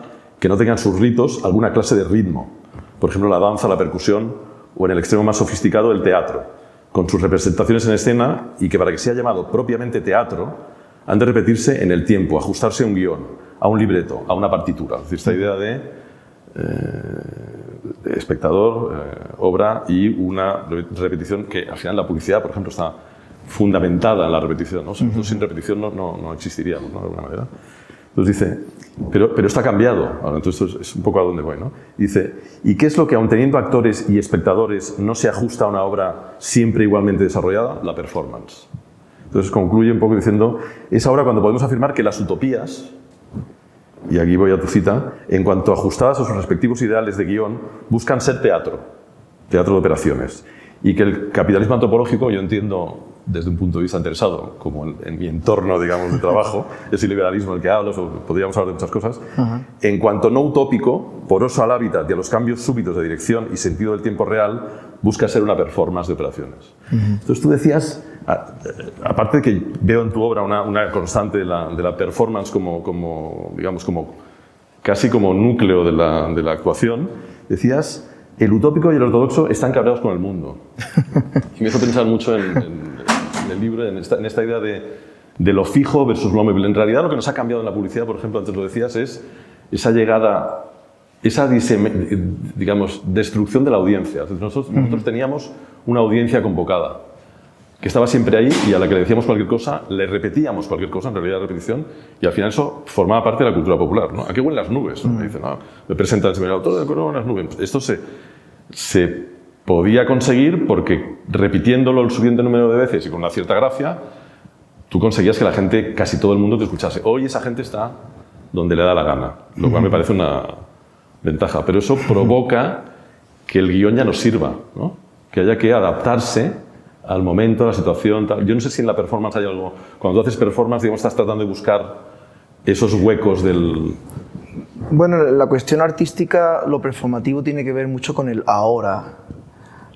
que no tenga en sus ritos alguna clase de ritmo. Por ejemplo, la danza, la percusión o en el extremo más sofisticado el teatro, con sus representaciones en escena y que para que sea llamado propiamente teatro han de repetirse en el tiempo, ajustarse a un guion, a un libreto, a una partitura. Es decir, esta idea de, eh, espectador, eh, obra y una repetición que al final la publicidad, por ejemplo, está fundamentada en la repetición. ¿no? Sin repetición no, no, no existiríamos, ¿no? de alguna manera. Entonces dice, pero, pero esto ha cambiado. Ahora, entonces esto es un poco a dónde voy. ¿no? Dice, ¿y qué es lo que, aun teniendo actores y espectadores, no se ajusta a una obra siempre igualmente desarrollada? La performance. Entonces concluye un poco diciendo, es ahora cuando podemos afirmar que las utopías, y aquí voy a tu cita, en cuanto ajustadas a sus respectivos ideales de guion, buscan ser teatro, teatro de operaciones. Y que el capitalismo antropológico, yo entiendo desde un punto de vista interesado, como en, mi entorno, digamos, de trabajo, es el liberalismo el que hablo, podríamos hablar de muchas cosas, en cuanto no utópico, poroso al hábitat y a los cambios súbitos de dirección y sentido del tiempo real, busca ser una performance de operaciones. Entonces tú decías, aparte de que veo en tu obra una, una constante de la, de la, performance como, como, digamos, como casi como núcleo de la, de la actuación, decías el utópico y el ortodoxo están cabreados con el mundo. Y me hizo pensar mucho en, el libro, en esta, idea de, lo fijo versus lo móvil. En realidad lo que nos ha cambiado en la publicidad, por ejemplo, antes lo decías, es esa llegada, esa digamos, destrucción de la audiencia. Nosotros teníamos una audiencia convocada que estaba siempre ahí y a la que le decíamos cualquier cosa, le repetíamos cualquier cosa, en realidad repetición, y al final eso formaba parte de la cultura popular. ¿no? ¿A qué huelen las nubes? Me dicen, no, me presentan el seminario, todo de las nubes. Esto se, se podía conseguir porque repitiéndolo el suficiente número de veces y con una cierta gracia, tú conseguías que la gente, casi todo el mundo te escuchase. Hoy esa gente está donde le da la gana, lo cual me parece una ventaja. Pero eso provoca que el guion ya no sirva, ¿no? que haya que adaptarse al momento, a la situación. Yo no sé si en la performance hay algo. Cuando haces performance, digamos, estás tratando de buscar esos huecos del. Bueno, la cuestión artística, lo performativo tiene que ver mucho con el ahora.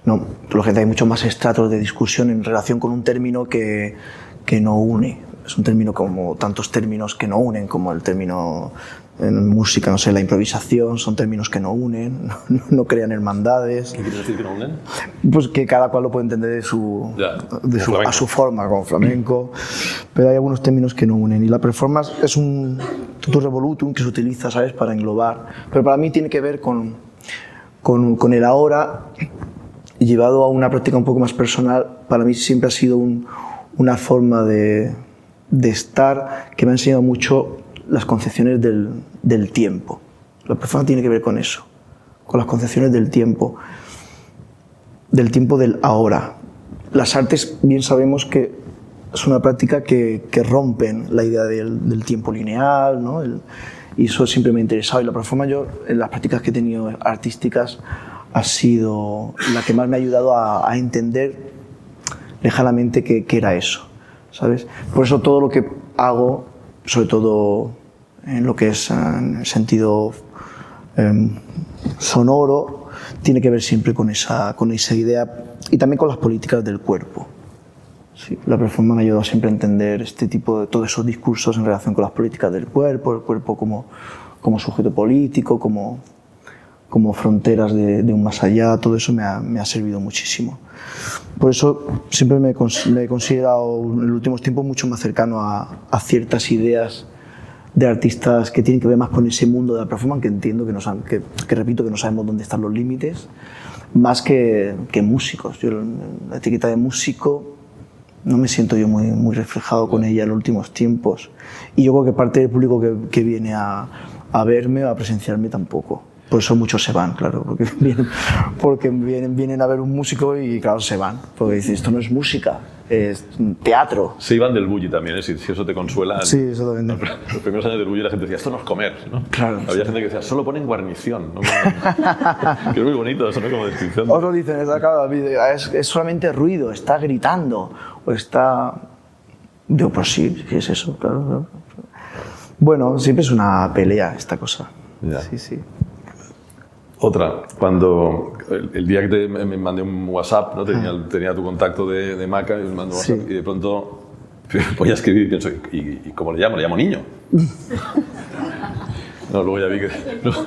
No, lógicamente hay mucho más estratos de discusión en relación con un término que, que no une. Es un término como tantos términos que no unen, como el término en música, no sé, la improvisación, son términos que no unen, no, crean hermandades. ¿Qué quieres decir que no unen? Pues que cada cual lo puede entender de su, de su a su forma, como flamenco, pero hay algunos términos que no unen. Y la performance es un tutor revolutum que se utiliza, ¿sabes?, para englobar. Pero para mí tiene que ver con, con, con el ahora, llevado a una práctica un poco más personal, para mí siempre ha sido un, una forma de, de estar que me ha enseñado mucho las concepciones del, del tiempo. La performance tiene que ver con eso, con las concepciones del tiempo, del tiempo del ahora. Las artes, bien sabemos que es una práctica que, que rompen la idea del, del tiempo lineal, ¿no? y eso siempre me ha interesado. Y la performance, yo, en las prácticas que he tenido artísticas, ha sido la que más me ha ayudado a, a entender lejanamente qué, qué era eso, ¿sabes? Por eso todo lo que hago sobre todo en lo que es en el sentido em, sonoro, tiene que ver siempre con esa, con esa idea y también con las políticas del cuerpo. Sí, la performance me ha ayudado siempre a entender este tipo de todos esos discursos en relación con las políticas del cuerpo, el cuerpo como, como sujeto político, como, como fronteras de, un más allá, todo eso me ha, me ha, servido muchísimo. Por eso siempre me, me, he considerado en los últimos tiempos mucho más cercano a, ciertas ideas de artistas que tienen que ver más con ese mundo de la performance, que entiendo que, no que, que repito que no sabemos dónde están los límites, más que, que músicos. Yo la etiqueta de músico no me siento yo muy, reflejado con ella en los últimos tiempos. Y yo creo que parte del público que, que viene a, a verme o a presenciarme tampoco. Por eso muchos se van, claro, porque vienen, porque vienen, vienen a ver un músico y claro, se van. Porque dicen, esto no es música, es teatro. Se iban del bully también, ¿eh? si, si eso te consuela. Sí, exactamente. Los primeros años del bully la gente decía, esto no es comer, ¿no? Claro, Había gente que decía, solo ponen guarnición. ¿no? que es muy bonito, eso no es como descripción. Otros dicen, es, claro, es, es solamente ruido, está gritando o está... Digo, pues sí, sí es eso, claro, claro. Bueno, siempre es una pelea esta cosa. Ya. Sí, sí. Otra, cuando el, el día que te, me mandé un WhatsApp, ¿no? tenía, tenía tu contacto de, de Maca y me mandó. Sí. WhatsApp y de pronto voy a escribir y pienso, ¿y, y cómo le llamo? Le llamo niño. No, luego ya vi que, luego,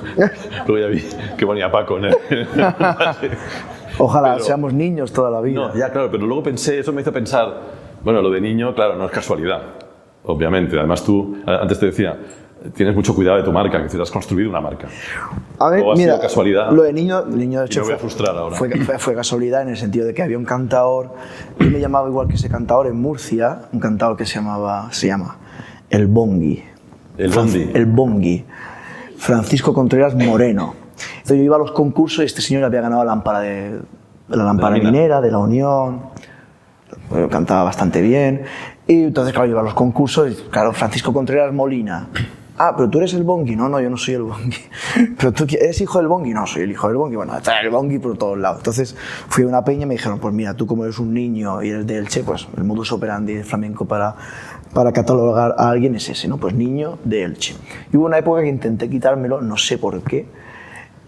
luego ya vi que ponía Paco en el, Ojalá Pero- seamos niños toda la vida. No, ya claro, pero luego pensé, eso me hizo pensar, bueno, lo de niño, claro, no es casualidad, obviamente. Además tú, antes te decía, tienes mucho cuidado de tu marca, que decir, has construido una marca. A ver, o ha mira, sido casualidad. Lo de niño, niño de hecho fue- ahora. Fue, fue- fue casualidad en el sentido de que había un cantador, yo me llamaba igual que ese cantador en Murcia, un cantador que se llamaba, se llama El Bongi. El Bondi. El Bongi. Francisco Contreras Moreno. Entonces yo iba a los concursos y este señor había ganado la lámpara de la lámpara mina. minera, de la Unión. Bueno, cantaba bastante bien. Y entonces, claro, yo iba a los concursos y, claro, Francisco Contreras Molina. Ah, pero tú eres el Bongi. No, no, yo no soy el Bongi. Pero tú eres hijo del Bongi. No, soy el hijo del Bongi. Bueno, está el Bongi por todos lados. Entonces fui a una peña y me dijeron, pues mira, tú como eres un niño y eres de Elche, pues el modus operandi del flamenco para, para catalogar a alguien es ese, ¿no? Pues niño de Elche. Y hubo una época que intenté quitármelo, no sé por qué.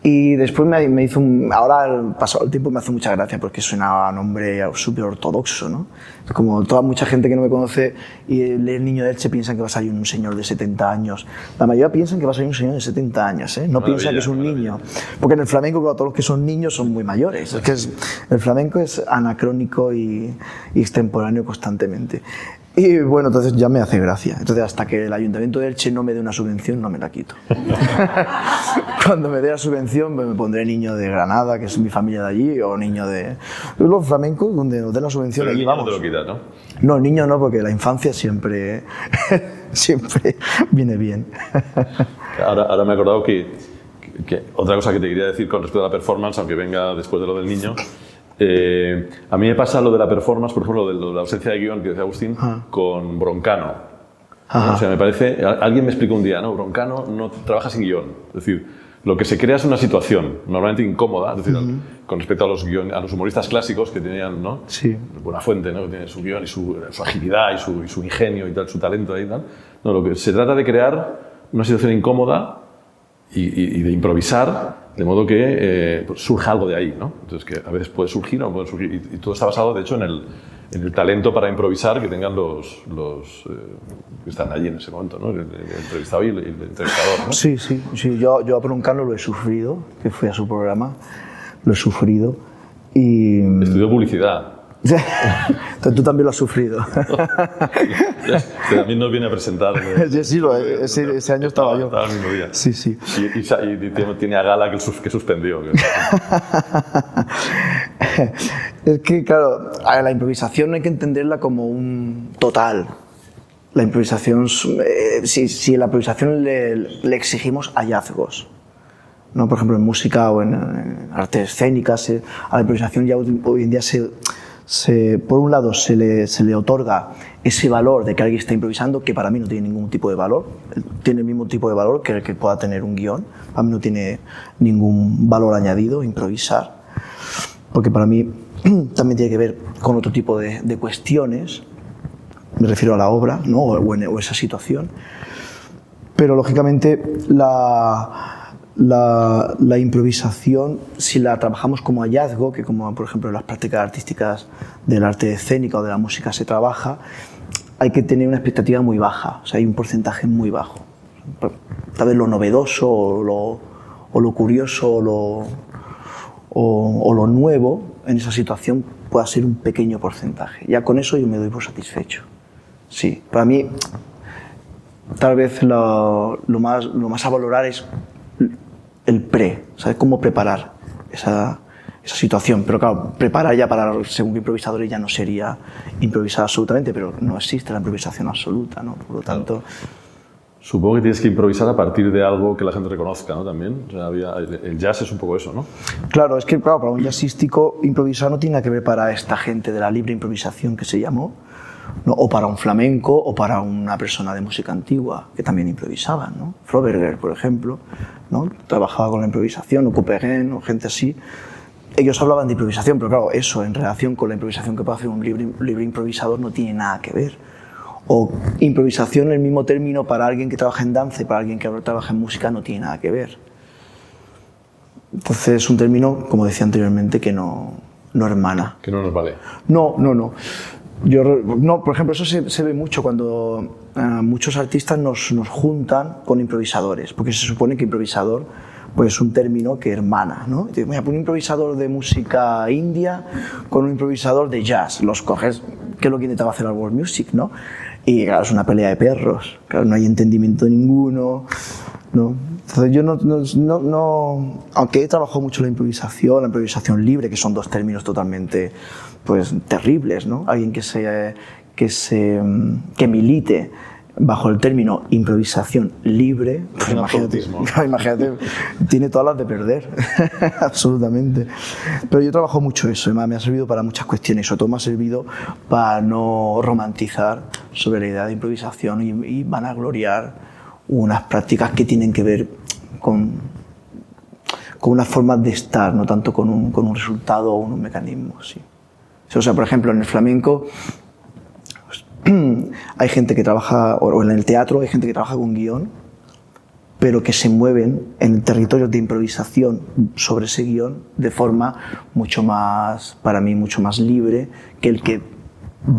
Y después me, me hizo un... Ahora, pasado el tiempo, me hace mucha gracia porque suena a nombre súper ortodoxo, ¿no? Como toda mucha gente que no me conoce y el niño de Elche piensan que va a salir un señor de 70 años. La mayoría piensan que va a salir un señor de 70 años, ¿eh? No Maravilla, piensan que es un niño. Porque en el flamenco, todos los que son niños son muy mayores. Es que es- el flamenco es anacrónico y, y extemporáneo constantemente. Y bueno, entonces ya me hace gracia. Entonces, hasta que el ayuntamiento de Elche no me dé una subvención, no me la quito. Cuando me dé la subvención, pues me pondré niño de Granada, que es mi familia de allí, o niño de. Los flamencos, donde nos den la subvención, Pero el allí niño no vamos. te lo quita, ¿no? No, niño no, porque la infancia siempre, siempre viene bien. Ahora, ahora me he acordado que, que- que otra cosa que te quería decir con respecto a la performance, aunque venga después de lo del niño, eh, a mí me pasa lo de la performance, por ejemplo, de lo de la ausencia de guion que decía Agustín, con Broncano. Ajá. O sea, me parece, alguien me explicó un día, ¿no? Broncano no trabaja sin guion. Es decir, lo que se crea es una situación normalmente incómoda, es decir, con respecto a los, guion- a los humoristas clásicos que tenían, ¿no? Sí. Buena fuente, ¿no? Que tiene su guion y su, su agilidad y su, y su ingenio y tal, su talento ahí y tal. No, lo que se trata de crear una situación incómoda y, de improvisar, de modo que eh, pues surja algo de ahí, ¿no? Entonces, que a veces puede surgir o no puede surgir. Y, y todo está basado, de hecho, en el, en el talento para improvisar que tengan los, los eh, que están allí en ese momento, ¿no? El, el entrevistado y el, el entrevistador, ¿no? Sí, sí, sí. Yo, yo a Broncano lo he sufrido, que fui a su programa, lo he sufrido. Y. Estudió publicidad. Entonces tú también lo has sufrido. también nos viene a presentar. Sí, lo- ese, ese año estaba yo. Estaba el mismo día. Sí, sí. Y, y y tiene- a Gala que, que suspendió. Es que, claro, la improvisación hay que entenderla como un total. La improvisación, eh, si, si la improvisación le, le exigimos hallazgos, ¿no? por ejemplo en música o en, en artes escénicas, eh, a la improvisación ya hoy en día se, se- por un lado se le, se le otorga ese valor de que alguien está improvisando, que para mí no tiene ningún tipo de valor, tiene el mismo tipo de valor que el que pueda tener un guion, para mí no tiene ningún valor añadido improvisar porque para mí también tiene que ver con otro tipo de, de cuestiones, me refiero a la obra ¿no? o, en, o esa situación, pero lógicamente la, la, improvisación, si la trabajamos como hallazgo, que como por ejemplo en las prácticas artísticas del arte escénico o de la música se trabaja, hay que tener una expectativa muy baja, o sea, hay un porcentaje muy bajo. Tal vez lo novedoso o lo, o lo curioso o lo, o lo nuevo en esa situación pueda ser un pequeño porcentaje. Ya con eso yo me doy por satisfecho. Sí, para mí tal vez lo, lo más, lo más a valorar es el pre, ¿sabes? Cómo preparar esa, esa situación. Pero claro, preparar ya para, según improvisadores, ya no sería improvisar absolutamente, pero no existe la improvisación absoluta, ¿no? Por lo tanto, Supongo que tienes que improvisar a partir de algo que la gente reconozca, ¿no? También. O sea, había- el jazz es un poco eso, ¿no? Claro, es que claro, para un jazzístico improvisar no tiene nada que ver para esta gente de la libre improvisación que se llamó, ¿no? o para un flamenco o para una persona de música antigua que también improvisaban. ¿no? Froberger, por ejemplo, ¿no? trabajaba con la improvisación, o Couperin, o gente así. Ellos hablaban de improvisación, pero claro, eso en relación con la improvisación que puede hacer un libre, libre improvisador no tiene nada que ver. O improvisación, el mismo término para alguien que trabaja en danza y para alguien que trabaja en música no tiene nada que ver. Entonces es un término, como decía anteriormente, que no, no hermana. Que no nos vale. No, no, no. Yo, no, por ejemplo, eso se, se ve mucho cuando ah, muchos artistas nos, nos juntan con improvisadores, porque se supone que improvisador pues, es un término que hermana. ¿no? Mira, un improvisador de música india con un improvisador de jazz, los coges, que es lo que intentaba hacer la world music, ¿no? Y claro, es una pelea de perros, claro, no hay entendimiento ninguno. ¿no? Entonces yo no, no, no, no- aunque he trabajado mucho la improvisación, la improvisación libre, que son dos términos totalmente pues, terribles, ¿no? Alguien que, se, que, se, que milite bajo el término improvisación libre, pues imagínate, imagínate, tiene todas las de perder, absolutamente. Pero yo trabajo mucho eso, me ha- servido para muchas cuestiones, sobre todo me ha servido para no romantizar sobre la idea de improvisación y, y vanagloriar unas prácticas que tienen que ver con, con unas formas de estar, no tanto con un, con un resultado o un mecanismo. Sí. O sea, por ejemplo, en el flamenco pues, hay gente que trabaja, o en el teatro hay gente que trabaja con guion, pero que se mueven en territorios de improvisación sobre ese guion de forma mucho más, para mí, mucho más libre que el que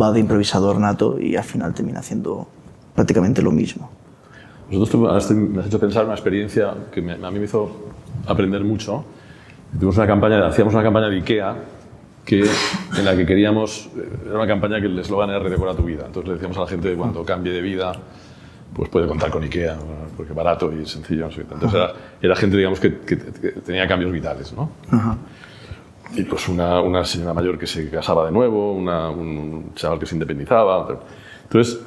va de improvisador nato y al final termina haciendo prácticamente lo mismo. Nosotros me has hecho pensar una experiencia que me- a mí me hizo aprender mucho. Tuvimos una campaña, hacíamos una campaña de IKEA que, en la que queríamos, era una campaña que el eslogan era redecora tu vida. Entonces le decíamos a la gente cuando cambie de vida, pues puede contar con IKEA, porque barato y sencillo. no sé qué. Entonces era, era gente, digamos, que, que- que tenía cambios vitales, ¿no? Y pues una, una señora mayor que se casaba de nuevo, una- un chaval que se independizaba. Entonces,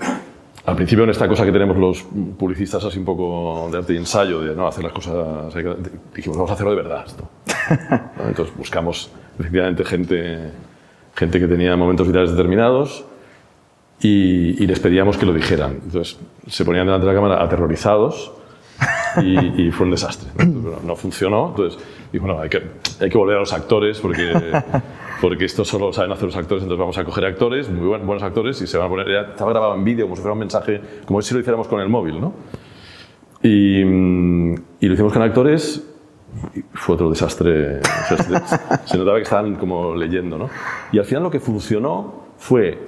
al principio en esta cosa que tenemos los publicistas así un poco de arte y ensayo, de no hacer las cosas, que- dijimos, vamos a hacerlo de verdad esto. ¿no? Entonces buscamos efectivamente gente, gente que tenía momentos vitales determinados y, y les pedíamos que lo dijeran. Entonces se ponían delante de la cámara aterrorizados y, y fue un desastre. ¿no? Bueno, no funcionó. Entonces dijo, no, hay que, hay que volver a los actores porque, porque esto solo saben hacer los actores. Entonces vamos a coger actores, muy buen- buenos actores, y se van a poner. ya estaba grabado en vídeo como si fuera un mensaje, como si lo hiciéramos con el móvil, ¿no? Y, y lo hicimos con actores y fue otro desastre. Se, notaba que estaban como leyendo, ¿no? Y al final lo que funcionó fue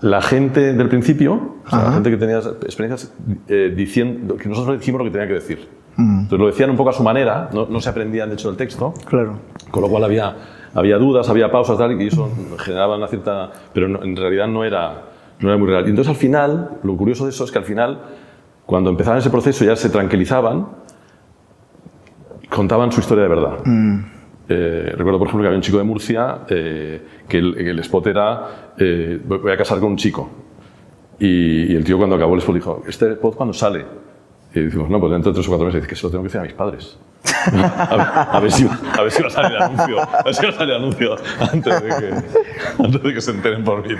la gente del principio, o sea, la gente que tenía experiencias eh, diciendo que nosotros dijimos lo que tenía que decir. Entonces lo decían un poco a su manera, no, no se aprendían de hecho el texto, Claro. con lo cual había, había dudas, había pausas tal, y eso generaba una cierta... Pero no- en realidad no era, no era muy real. Y entonces al final, lo curioso de eso es que al final, cuando empezaban ese proceso ya se tranquilizaban, contaban su historia de verdad. Eh, recuerdo, por ejemplo, que había un chico de Murcia eh, que el, el spot era eh, voy a casar con un chico. Y, y el tío cuando acabó el spot dijo, ¿este spot cuándo sale? Y decimos, no, pues dentro de tres o cuatro meses. Dice que se lo tengo que decir a mis padres. A, ver, a ver si, va- a ver si va a salir el anuncio. A ver si va a salir el anuncio antes de que, antes de que se enteren por cual.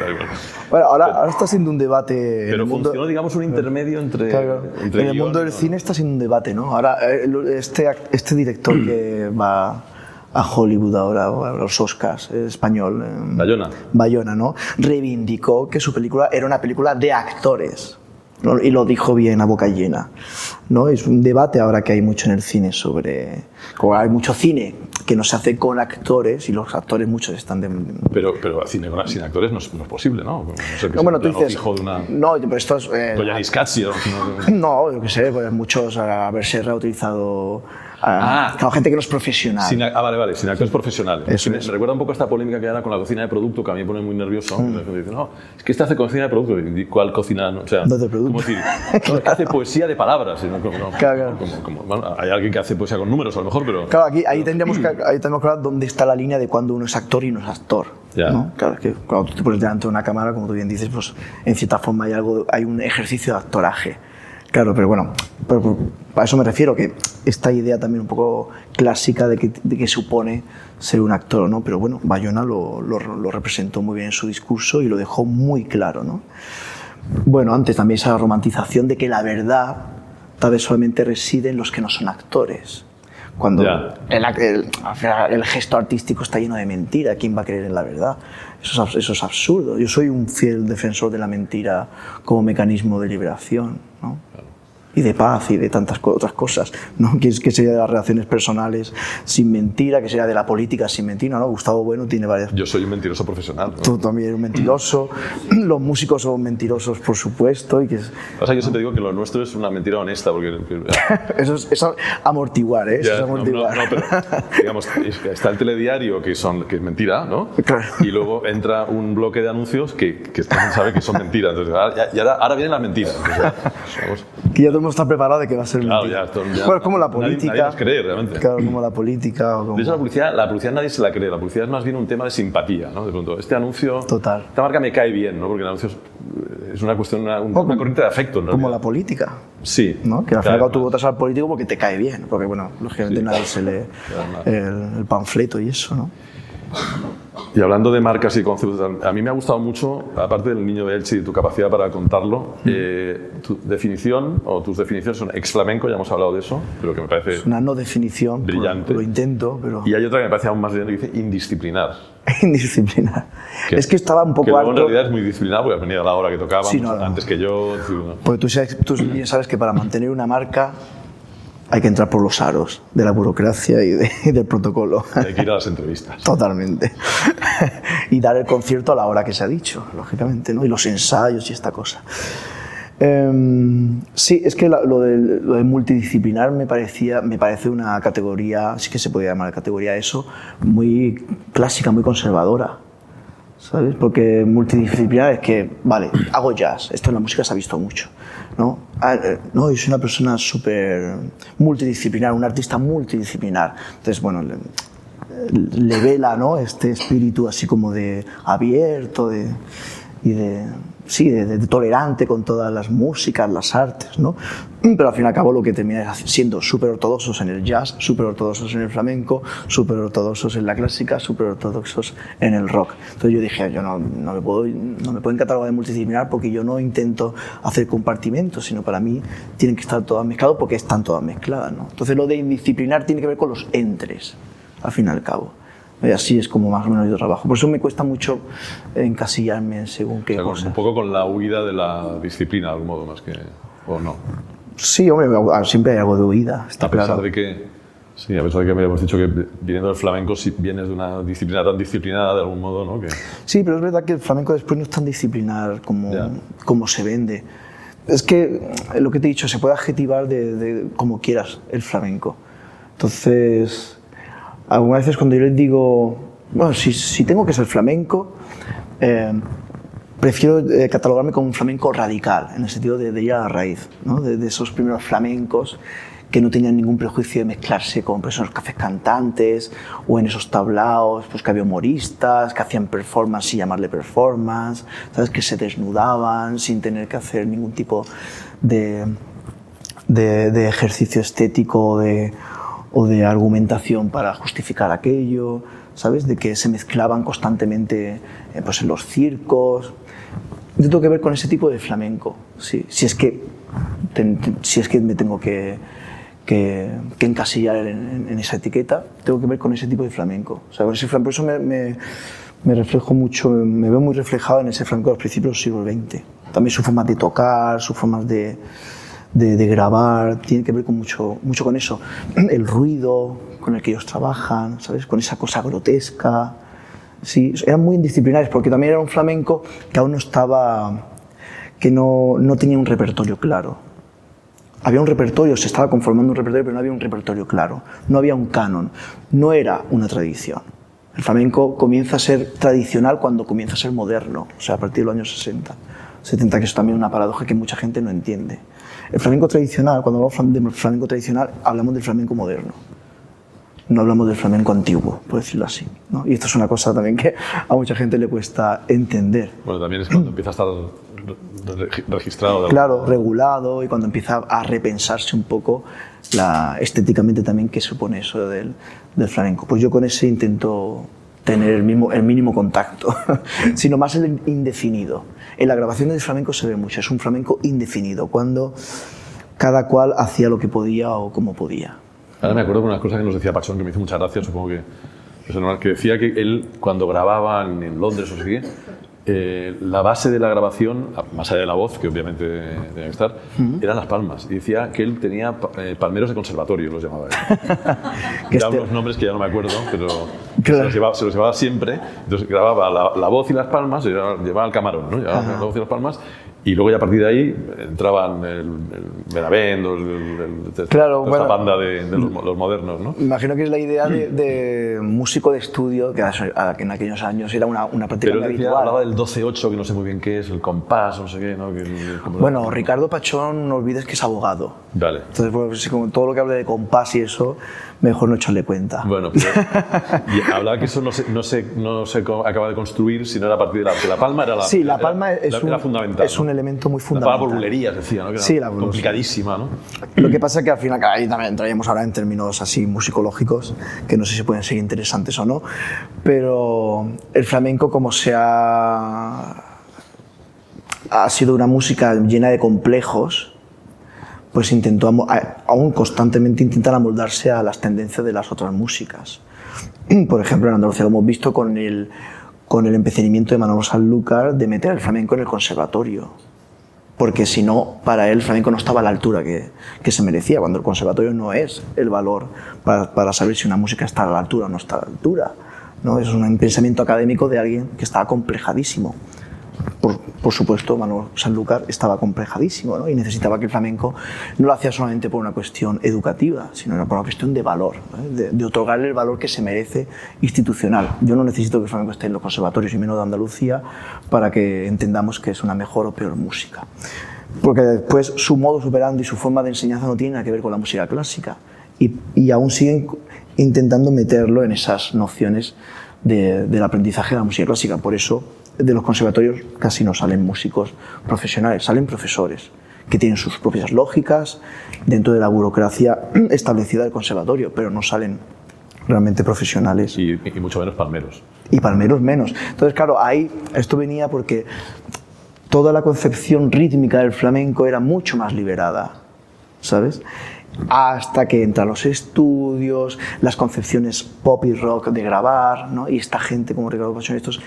Bueno, ahora, ahora está siendo un debate Pero mundo... funcionó, digamos, un intermedio entre, Claro, entre en el mundo del cine está siendo un debate, ¿no? Ahora, eh, este, este director que va a Hollywood ahora, a los Oscars, español, eh, Bayona. Bayona, ¿no? Reivindicó que su película era una película de actores. ¿No? Y lo dijo bien a boca llena. ¿no? Es un debate ahora que hay mucho en el cine sobre. Como hay mucho cine que no se hace con actores y los actores muchos están de. Pero, pero cine con- sin actores no es, no es posible, ¿no? No sé, No, bueno, tú dices. fijo de una... No, pero esto es. eh, no- yo qué sé, pues muchos a haberse reutilizado. A- Ah. claro, gente que no es profesional. Sin, ah, vale, vale, sin actores profesionales. Eso me, es. me recuerda un poco esta polémica que hay ahora con la cocina de producto, que a mí me pone muy nervioso. Mm. La gente dice, no, es que este hace cocina de producto. Y, ¿Cuál cocina? No, o sea, No de producto. ¿cómo decir? No, es que hace poesía de palabras. no, como- Claro, claro. como- como- bueno, hay alguien que hace poesía con números, a lo mejor, pero... Claro, aquí, ahí, tendríamos que, ahí tenemos que hablar dónde está la línea de cuando uno es actor y no es actor. Ya. ¿no? Claro, es que cuando tú te pones delante de una cámara, como tú bien dices, pues en cierta forma hay, algo, hay un ejercicio de actoraje. Claro, pero bueno, pero, a eso me refiero, que esta idea también un poco clásica de que, de que supone ser un actor, ¿no? Pero bueno, Bayona lo, lo, lo, representó muy bien en su discurso y lo dejó muy claro, ¿no? Bueno, antes también esa romantización de que la verdad tal vez solamente reside en los que no son actores. Cuando el, el, el, gesto artístico está lleno de mentira, ¿quién va a creer en la verdad? Eso es, absurdo. Yo soy un fiel defensor de la mentira como mecanismo de liberación. ¿no? Y de paz y de tantas otras cosas, ¿no? que, que sería de las relaciones personales sin mentira, que sería de la política sin mentira. ¿no? Gustavo Bueno tiene varias... Yo soy un mentiroso profesional. ¿no? Tú también eres un mentiroso, los músicos son mentirosos, por supuesto. Y que es... o sea, yo siempre digo que lo nuestro es una mentira honesta, porque... eso, es, eso amortiguar, ¿eh? Eso es amortiguar. No, no, pero, digamos, está el telediario, que, son, que es mentira, ¿no? Claro. Y luego entra un bloque de anuncios que, que sabe que son mentiras. Entonces, ahora, y ahora, vienen las mentiras. Vamos. Que ya todo mundo está preparado de que va a ser claro, mentira. Ya, todo, ya, bueno, es como la política. Nadie, nadie cree, realmente. Claro, como la política. O como... De hecho, la publicidad, la publicidad nadie se la cree. La publicidad es más bien un tema de simpatía, ¿no? De pronto, este anuncio... Total. Esta marca me cae bien, ¿no? Porque el anuncio es, es una cuestión, una, una como, corriente de afecto, ¿no? Como la política. Sí. ¿no? Que al final tú votas al político porque te cae bien. Porque, bueno, lógicamente Sí. nadie se lee el, el panfleto y eso, ¿no? Y hablando de marcas y conceptos, a mí me ha gustado mucho, aparte del niño de Elche y tu capacidad para contarlo, eh, tu definición o tus definiciones son ex flamenco, ya hemos hablado de eso, pero que me parece Es una no definición. brillante. Lo intento, pero. Y hay otra que me parece aún más brillante que dice indisciplinar. indisciplinar. Que- Es que estaba un Que poco luego en realidad es muy disciplinado porque has venido a la hora que tocaba, Sí, no, no. antes que yo. Porque tú, sabes, tú bien sabes que para mantener una marca hay que entrar por los aros de la burocracia y, de- y del protocolo. Hay que ir a las entrevistas. Totalmente. y dar el concierto a la hora que se ha dicho, lógicamente, ¿no? Y los ensayos y esta cosa. Em, sí, es que la- lo, de, lo de multidisciplinar me, parecía, me parece una categoría, sí que se podría llamar categoría eso, muy clásica, muy conservadora. ¿Sabes? Porque multidisciplinar es que, vale, hago jazz, esto en la música se ha visto mucho, ¿no? Ah, eh, no, yo soy una persona súper multidisciplinar, un artista multidisciplinar. Entonces, bueno, le, le vela, ¿no? Este espíritu así como de abierto de, y de, sí, de, tolerante con todas las músicas, las artes, ¿no? Pero al fin y al cabo lo que termina es siendo súper ortodoxos en el jazz, súper ortodoxos en el flamenco, súper ortodoxos en la clásica, súper ortodoxos en el rock. Entonces yo dije, yo no, me puedo, no me de multidisciplinar porque yo no intento hacer compartimentos, sino para mí tienen que estar todas mezcladas porque están todas mezcladas, ¿no? Entonces lo de indisciplinar tiene que ver con los entres, al fin y al cabo. Y así es como más o menos yo trabajo. Por eso me cuesta mucho encasillarme en según qué O sea, cosas. un poco con la huida de la disciplina, de algún modo, más que. ¿O no? Sí, hombre, siempre hay algo de huida, está a pesar claro. de que. Sí, a pesar de que habíamos dicho que viniendo del flamenco, si vienes de una disciplina tan disciplinada, de algún modo, ¿no? Que, Sí, pero es verdad que el flamenco después no es tan disciplinar como, como se vende. Es que eh, lo que te he dicho, se puede adjetivar de, de como quieras el flamenco. Entonces, algunas veces cuando yo les digo, bueno, si, tengo que ser flamenco, eh, prefiero eh, catalogarme como un flamenco radical, en el sentido de, de ir a la raíz, ¿no? de, esos primeros flamencos que no tenían ningún prejuicio de mezclarse con personas cafés cantantes o en esos tablaos, pues que había humoristas que hacían performance sin llamarle performance, ¿sabes? que se desnudaban sin tener que hacer ningún tipo de, de, ejercicio estético de, o de argumentación para justificar aquello, ¿sabes? De que se mezclaban constantemente eh, pues en los circos. Yo tengo que ver con ese tipo de flamenco, sí. si, es que, si es que me tengo que, que, que encasillar en, esa etiqueta, tengo que ver con ese tipo de flamenco. O sea, con ese. Por eso me, me, me reflejo mucho, me veo muy reflejado en ese flamenco de los principios del siglo XX. También sus formas de tocar, sus formas de, de, grabar, tiene que ver con mucho, mucho con eso. El ruido con el que ellos trabajan, ¿sabes? Con esa cosa grotesca. Sí, eran muy indisciplinares porque también era un flamenco que aún no estaba, que no, no tenía un repertorio claro. Había un repertorio, se estaba conformando un repertorio, pero no había un repertorio claro. No había un canon. No era una tradición. El flamenco comienza a ser tradicional cuando comienza a ser moderno, o sea, a partir de los años 60, 70, que es también una paradoja que mucha gente no entiende. El flamenco tradicional, cuando hablamos de flamenco tradicional, hablamos del flamenco moderno. No hablamos del flamenco antiguo, por decirlo así. ¿no? Y esto es una cosa también que a mucha gente le cuesta entender. bueno, también es cuando empieza a estar re- registrado. de claro, regulado y cuando empieza a repensarse un poco la, estéticamente también qué supone eso del, del flamenco. Pues yo con ese intento tener el, mismo, el mínimo contacto, sino más el indefinido. En la grabación del flamenco se ve mucho, es un flamenco indefinido, cuando cada cual hacía lo que podía o como podía. Ahora me acuerdo de una cosa que nos decía Pachón que me hizo mucha gracia, supongo que es normal, que decía que él cuando grababa en, Londres o así, eh, la base de la grabación, más allá de la voz, que obviamente tenía que estar, eran las palmas. Y decía que él tenía eh, palmeros de conservatorio, los llamaba él. Que Eran este- unos nombres que ya no me acuerdo, pero Claro. se, los llevaba, se los llevaba siempre. Entonces grababa la, la voz y las palmas, y llevaba, llevaba el camarón, ¿no? Llevaba la voz y las palmas. Y luego ya a partir de ahí entraban el, el Benavent, el, el- Claro, toda bueno. esta banda de, de los, los modernos, ¿no? Imagino que es la idea de, de músico de estudio, que a- que en aquellos años era una, una práctica Pero muy habitual. hablaba del 12-8, que no sé muy bien qué es, el compás, no sé qué, ¿no? Que Bueno, Ricardo Pachón, no olvides que es abogado. Vale. Entonces, pues, como todo lo que hable de compás y eso, mejor no echarle cuenta. Bueno, pero, y hablaba que eso no se, no, se, no se acaba de construir, sino era a partir de la, que la palma era la Sí, la era- palma es era, un- era fundamental. es ¿no? un elemento muy La fundamental. palma por bulerías, decía, ¿no? Que era Sí, la complicadísima, ¿no? Lo que pasa es que al final, ahí también entraríamos ahora en términos así musicológicos, que no sé si pueden ser interesantes o no, pero el flamenco como se ha, ha sido una música llena de complejos, pues intentó, aún constantemente intentar amoldarse a las tendencias de las otras músicas. Por ejemplo, en Andalucía lo hemos visto con el, con el empecinamiento de Manolo Sanlúcar de meter el flamenco en el conservatorio porque si no, para él el flamenco no estaba a la altura que, que se merecía, cuando el conservatorio no es el valor para, para saber si una música está a la altura o no está a la altura. ¿no? Es un pensamiento académico de alguien que estaba complejadísimo. Por, supuesto, Manuel Sanlúcar estaba complejadísimo y necesitaba que el flamenco no lo hacía solamente por una cuestión educativa, sino por una cuestión de valor, de, de otorgarle el valor que se merece institucional. Yo no necesito que el flamenco esté en los conservatorios y menos de Andalucía para que entendamos que es una mejor o peor música. Porque después su modo superando y su forma de enseñanza no tiene nada que ver con la música clásica y, y aún siguen intentando meterlo en esas nociones de- del aprendizaje de la música clásica. Por eso de los conservatorios casi no salen músicos profesionales, salen profesores que tienen sus propias lógicas dentro de la burocracia establecida del conservatorio, pero no salen realmente profesionales Y, y mucho menos palmeros. y palmeros menos. Entonces, claro, ahí esto venía porque toda la concepción rítmica del flamenco era mucho más liberada, ¿sabes? Hasta que entran los estudios, las concepciones pop y rock de grabar, ¿no? Y esta gente como Ricardo Pachón, estos,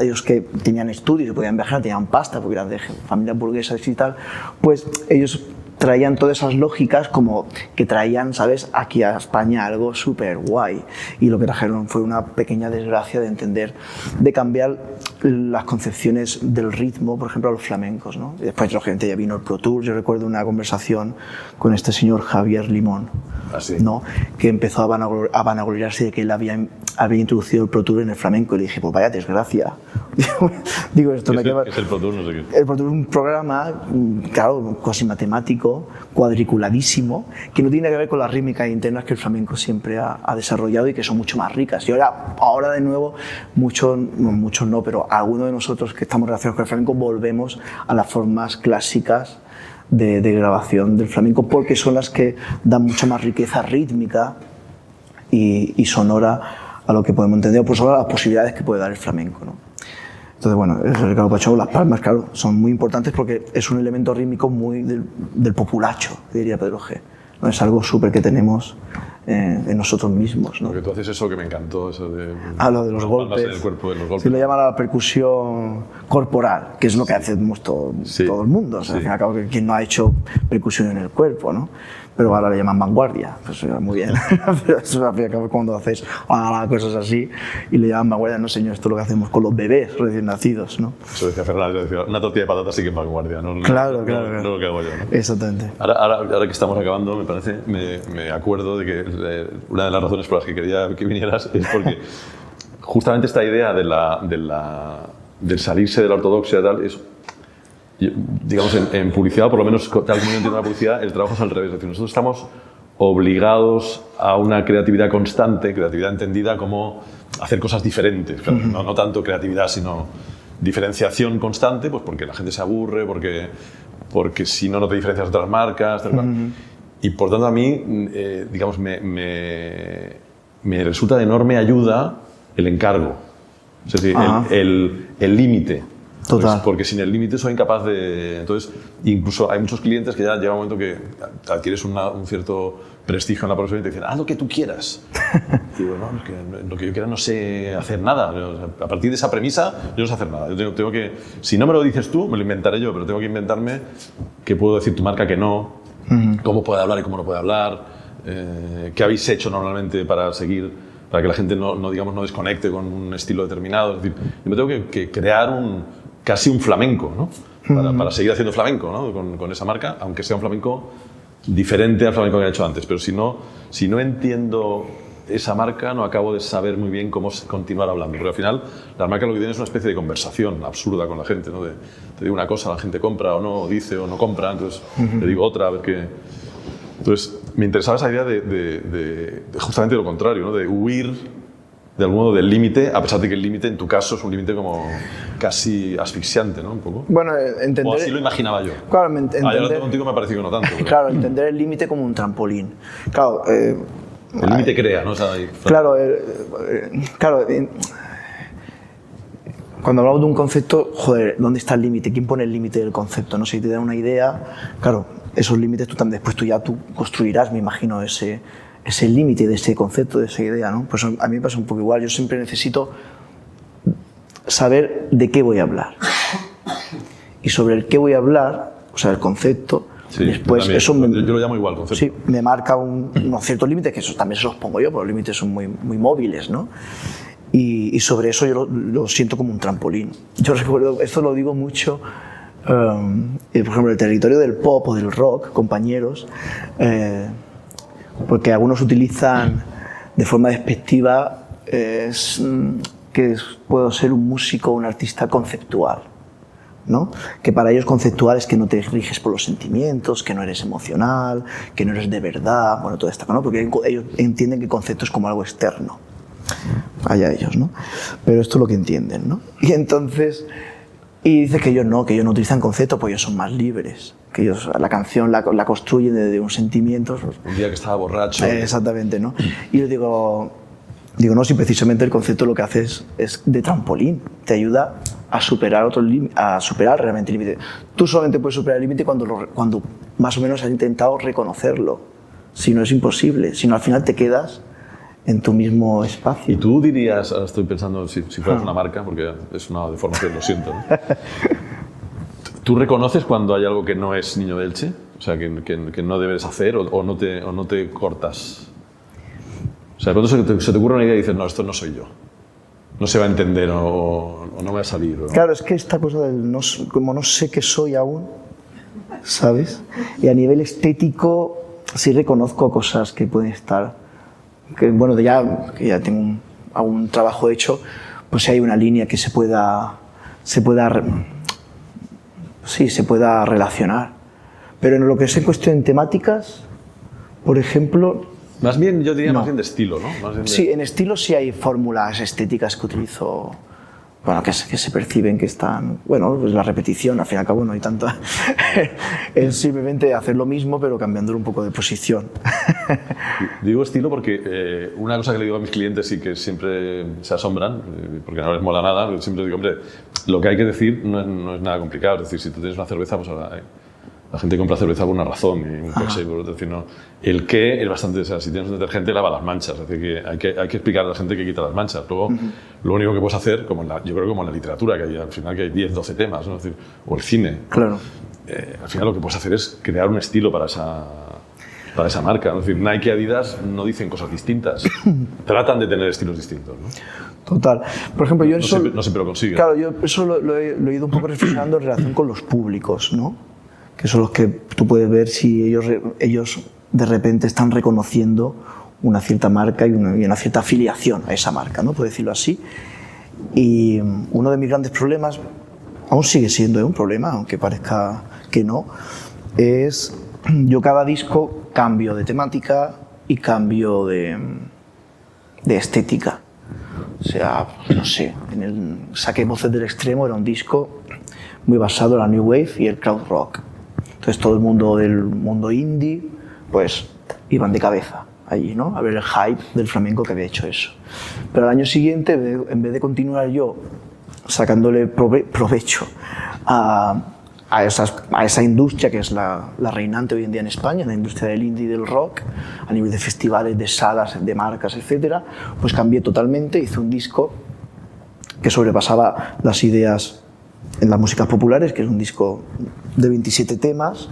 ellos que tenían estudios, tenían viajar, tenían pasta, porque eran de familias burguesas y tal, pues ellos traían todas esas lógicas como que traían, ¿sabes?, aquí a España algo súper guay. Y lo que trajeron fue una pequeña desgracia de entender, de cambiar las concepciones del ritmo, por ejemplo, a los flamencos, ¿no? Y después, lógicamente, ya vino el Pro Tour. Yo recuerdo una conversación con este señor Javier Limón, Ah, sí. ¿no? Que empezó a, vanaglor- a vanagloriarse de que él había, había introducido el Pro Tour en el flamenco. Y le dije, pues vaya desgracia. Digo, esto ¿Qué me es, el, queda... es el Pro Tour? No sé qué. El Pro Tour es un programa, claro, casi matemático, cuadriculadísimo, que no tiene que ver con las rítmicas internas que el flamenco siempre ha, ha desarrollado y que son mucho más ricas. Y ahora, ahora de nuevo, muchos, muchos no, pero algunos de nosotros que estamos relacionados con el flamenco volvemos a las formas clásicas de, de grabación del flamenco porque son las que dan mucha más riqueza rítmica y, sonora a lo que podemos entender, pues a las posibilidades que puede dar el flamenco. ¿no? Entonces, bueno, el Ricardo Pacheco, las palmas, claro, son muy importantes porque es un elemento rítmico muy del, del populacho, diría Pedro G. ¿no? Es algo súper que tenemos eh, en nosotros mismos. ¿no? Porque tú haces eso que me encantó, eso de... Ah, lo de los golpes. en el cuerpo, de los golpes. Sí, lo llaman la percusión corporal, que es lo que hacemos todo, Sí. todo el mundo. O sea, Sí. al fin y al cabo, que quien no ha hecho percusión en el cuerpo, ¿no? Pero ahora le llaman vanguardia. Pues eh, muy bien. Pero eso al fin y al cabo cuando haces ah, cosas así y le llaman vanguardia, no señor, esto es lo que hacemos con los bebés recién nacidos, ¿no? Eso decía Fernando, decía, una tortilla de patatas sí que es vanguardia, ¿no? Claro, no, claro, no, claro. no lo que hago yo, ¿no? Exactamente. Ahora, ahora, ahora que estamos acabando, me parece, me, me acuerdo de que eh, una de las razones por las que quería que vinieras es porque justamente esta idea de la, de la, del salirse de la ortodoxia y tal es, digamos, en, en publicidad, por lo menos tal como yo entiendo la publicidad, el trabajo es al revés. Es decir, nosotros estamos obligados a una creatividad constante, creatividad entendida como hacer cosas diferentes. Claro, no, no tanto creatividad, sino diferenciación constante, pues porque la gente se aburre, porque, porque si no, no te diferencias de otras marcas. tal cual. Y por tanto, a mí, eh, digamos, me, me, me resulta de enorme ayuda el encargo. Es decir, el el límite. Total. Pues porque sin el límite soy incapaz de... Entonces, incluso hay muchos clientes que ya llega un momento que adquieres una- un cierto prestigio en la profesión y te dicen, haz lo que tú quieras. Y digo, no, es que lo que yo quiera no sé hacer nada. A partir de esa premisa, yo no sé hacer nada. Yo tengo, tengo que... Si no me lo dices tú, me lo inventaré yo, pero tengo que inventarme qué puedo decir tu marca que no, cómo puede hablar y cómo no puede hablar, eh, qué habéis hecho normalmente para seguir, para que la gente no, no, digamos, no desconecte con un estilo determinado. Es decir, yo me tengo que, que crear un, casi un flamenco, ¿no? Para, para seguir haciendo flamenco, ¿no? Con, con esa marca, aunque sea un flamenco diferente al flamenco que he hecho antes. Pero si no, si no entiendo esa marca, no acabo de saber muy bien cómo continuar hablando. Porque al final, la marca lo que tiene es una especie de conversación absurda con la gente, ¿no? De, te digo una cosa, la gente compra o no, dice o no compra, entonces le digo otra, a ver qué... Entonces, me interesaba esa idea de, de- de- de justamente lo contrario, ¿no? de huir de algún modo del límite, a pesar de que el límite en tu caso es un límite como casi asfixiante, ¿no? Un poco. Bueno, eh, entender... O así lo imaginaba yo. Claro, Ah, entender- lo contigo me ha parecido que no tanto. pero Claro, entender el límite como un trampolín. Claro, eh, El límite crea, ¿no? O sea, hay- Claro, eh, eh, claro. eh, cuando hablamos de un concepto, joder, ¿dónde está el límite? ¿Quién pone el límite del concepto? No sé, si te da una idea, claro, esos límites tú también después tú ya tú construirás, me imagino, ese, ese límite de ese concepto, de esa idea, ¿no? Pues a mí me pasa un poco igual. Yo siempre necesito saber de qué voy a hablar. Y sobre el qué voy a hablar, o sea, el concepto, Sí, después también. eso me, Yo- lo llamo igual, concepto. Sí, me marca un- unos ciertos límites, que esos también se los pongo yo, pero los límites son muy, muy móviles, ¿no? Y, y sobre eso yo lo, lo siento como un trampolín. Yo recuerdo, esto lo digo mucho, um, eh, por ejemplo, el territorio del pop o del rock, compañeros, eh, porque algunos utilizan de forma despectiva es, mm, que puedo ser un músico o un artista conceptual. ¿no? Que para ellos conceptual es que no te riges por los sentimientos, que no eres emocional, que no eres de verdad, bueno, todo esto, ¿no? Porque ellos entienden que concepto es como algo externo. Allá ellos, ¿no? Pero esto es lo que entienden, ¿no? Y entonces, y dice que ellos no, que ellos no utilizan concepto, pues ellos son más libres, que ellos la canción la, la construyen desde un sentimiento. Un día que estaba borracho. eh, Exactamente, ¿no? Y yo digo, digo, no, si precisamente el concepto lo que hace es, es de trampolín, te ayuda a superar otro a superar realmente el límite. Tú solamente puedes superar el límite cuando, lo- cuando más o menos has intentado reconocerlo. Si no es imposible, si no al final te quedas en tu mismo Y espacio. tú dirías, ahora estoy pensando si, si Ah. fueras una marca, porque es una deformación, lo siento. ¿no? ¿Tú reconoces cuando hay algo que no es niño de Elche? O sea, que, que- no debes hacer o, no te, o no te cortas. O sea, de pronto se te, se te ocurre una idea y dices, no, esto no soy yo. No se va a entender o, no va a salir. Claro, es que esta cosa del no, como no sé qué soy aún, ¿sabes? Y a nivel estético sí reconozco cosas que pueden estar, que bueno, ya, que ya tengo un, algún trabajo hecho, pues si hay una línea que se pueda, se pueda, sí, se pueda relacionar. Pero en lo que es en cuestión de temáticas, por ejemplo, Más bien, yo diría No. más bien de estilo, ¿no? Más bien de- Sí, en estilo sí hay fórmulas estéticas que utilizo, bueno, que se, perciben que están, bueno, pues la repetición, al fin y al cabo no hay tanta, es simplemente hacer lo mismo pero cambiándolo un poco de posición. Digo estilo porque eh, una cosa que le digo a mis clientes y que siempre se asombran, eh, porque no les mola nada, siempre digo, hombre, lo que hay que decir no es, no es nada complicado. Es decir, si tú tienes una cerveza, pues ahora, eh, la gente compra cerveza por una razón y un coche por otra. Decir, no, el qué es bastante, o sea, si tienes un detergente, lava las manchas. Es decir, que hay que, hay que explicar a la gente que quita las manchas. Luego, lo único que puedes hacer, como en la- yo creo como en la literatura, que hay, al final que hay 10, 12 temas, ¿no? Es decir, o el cine, Claro. eh, al final lo que puedes hacer es crear un estilo para esa, para esa marca. ¿no? Es decir, Nike y Adidas no dicen cosas distintas, tratan de tener estilos distintos. ¿no? Total. Por ejemplo, yo No eso, siempre, no siempre lo consiguen. claro, yo eso lo, lo he, lo he ido un poco reflexionando en relación con los públicos, ¿no? Que son los que tú puedes ver si ellos, ellos de repente están reconociendo una cierta marca y una, cierta afiliación a esa marca, ¿no? Por decirlo así. Y uno de mis grandes problemas, aún sigue siendo ¿eh? un problema, aunque parezca que no, es yo cada disco cambio de temática y cambio de, de estética. O sea, no sé, en el Saque Voces del Extremo era un disco muy basado en la New Wave y el crowd rock. Entonces todo el mundo del mundo indie, pues iban de cabeza allí, ¿no? A ver el hype del flamenco que había hecho eso. Pero al año siguiente, en vez de continuar yo sacándole provecho a, a, esas, a, esa industria que es la, la, reinante hoy en día en España, la industria del indie y del rock, a nivel de festivales, de salas, de marcas, etc., pues cambié totalmente, hice un disco que sobrepasaba las ideas en las músicas populares, que es un disco de 27 temas,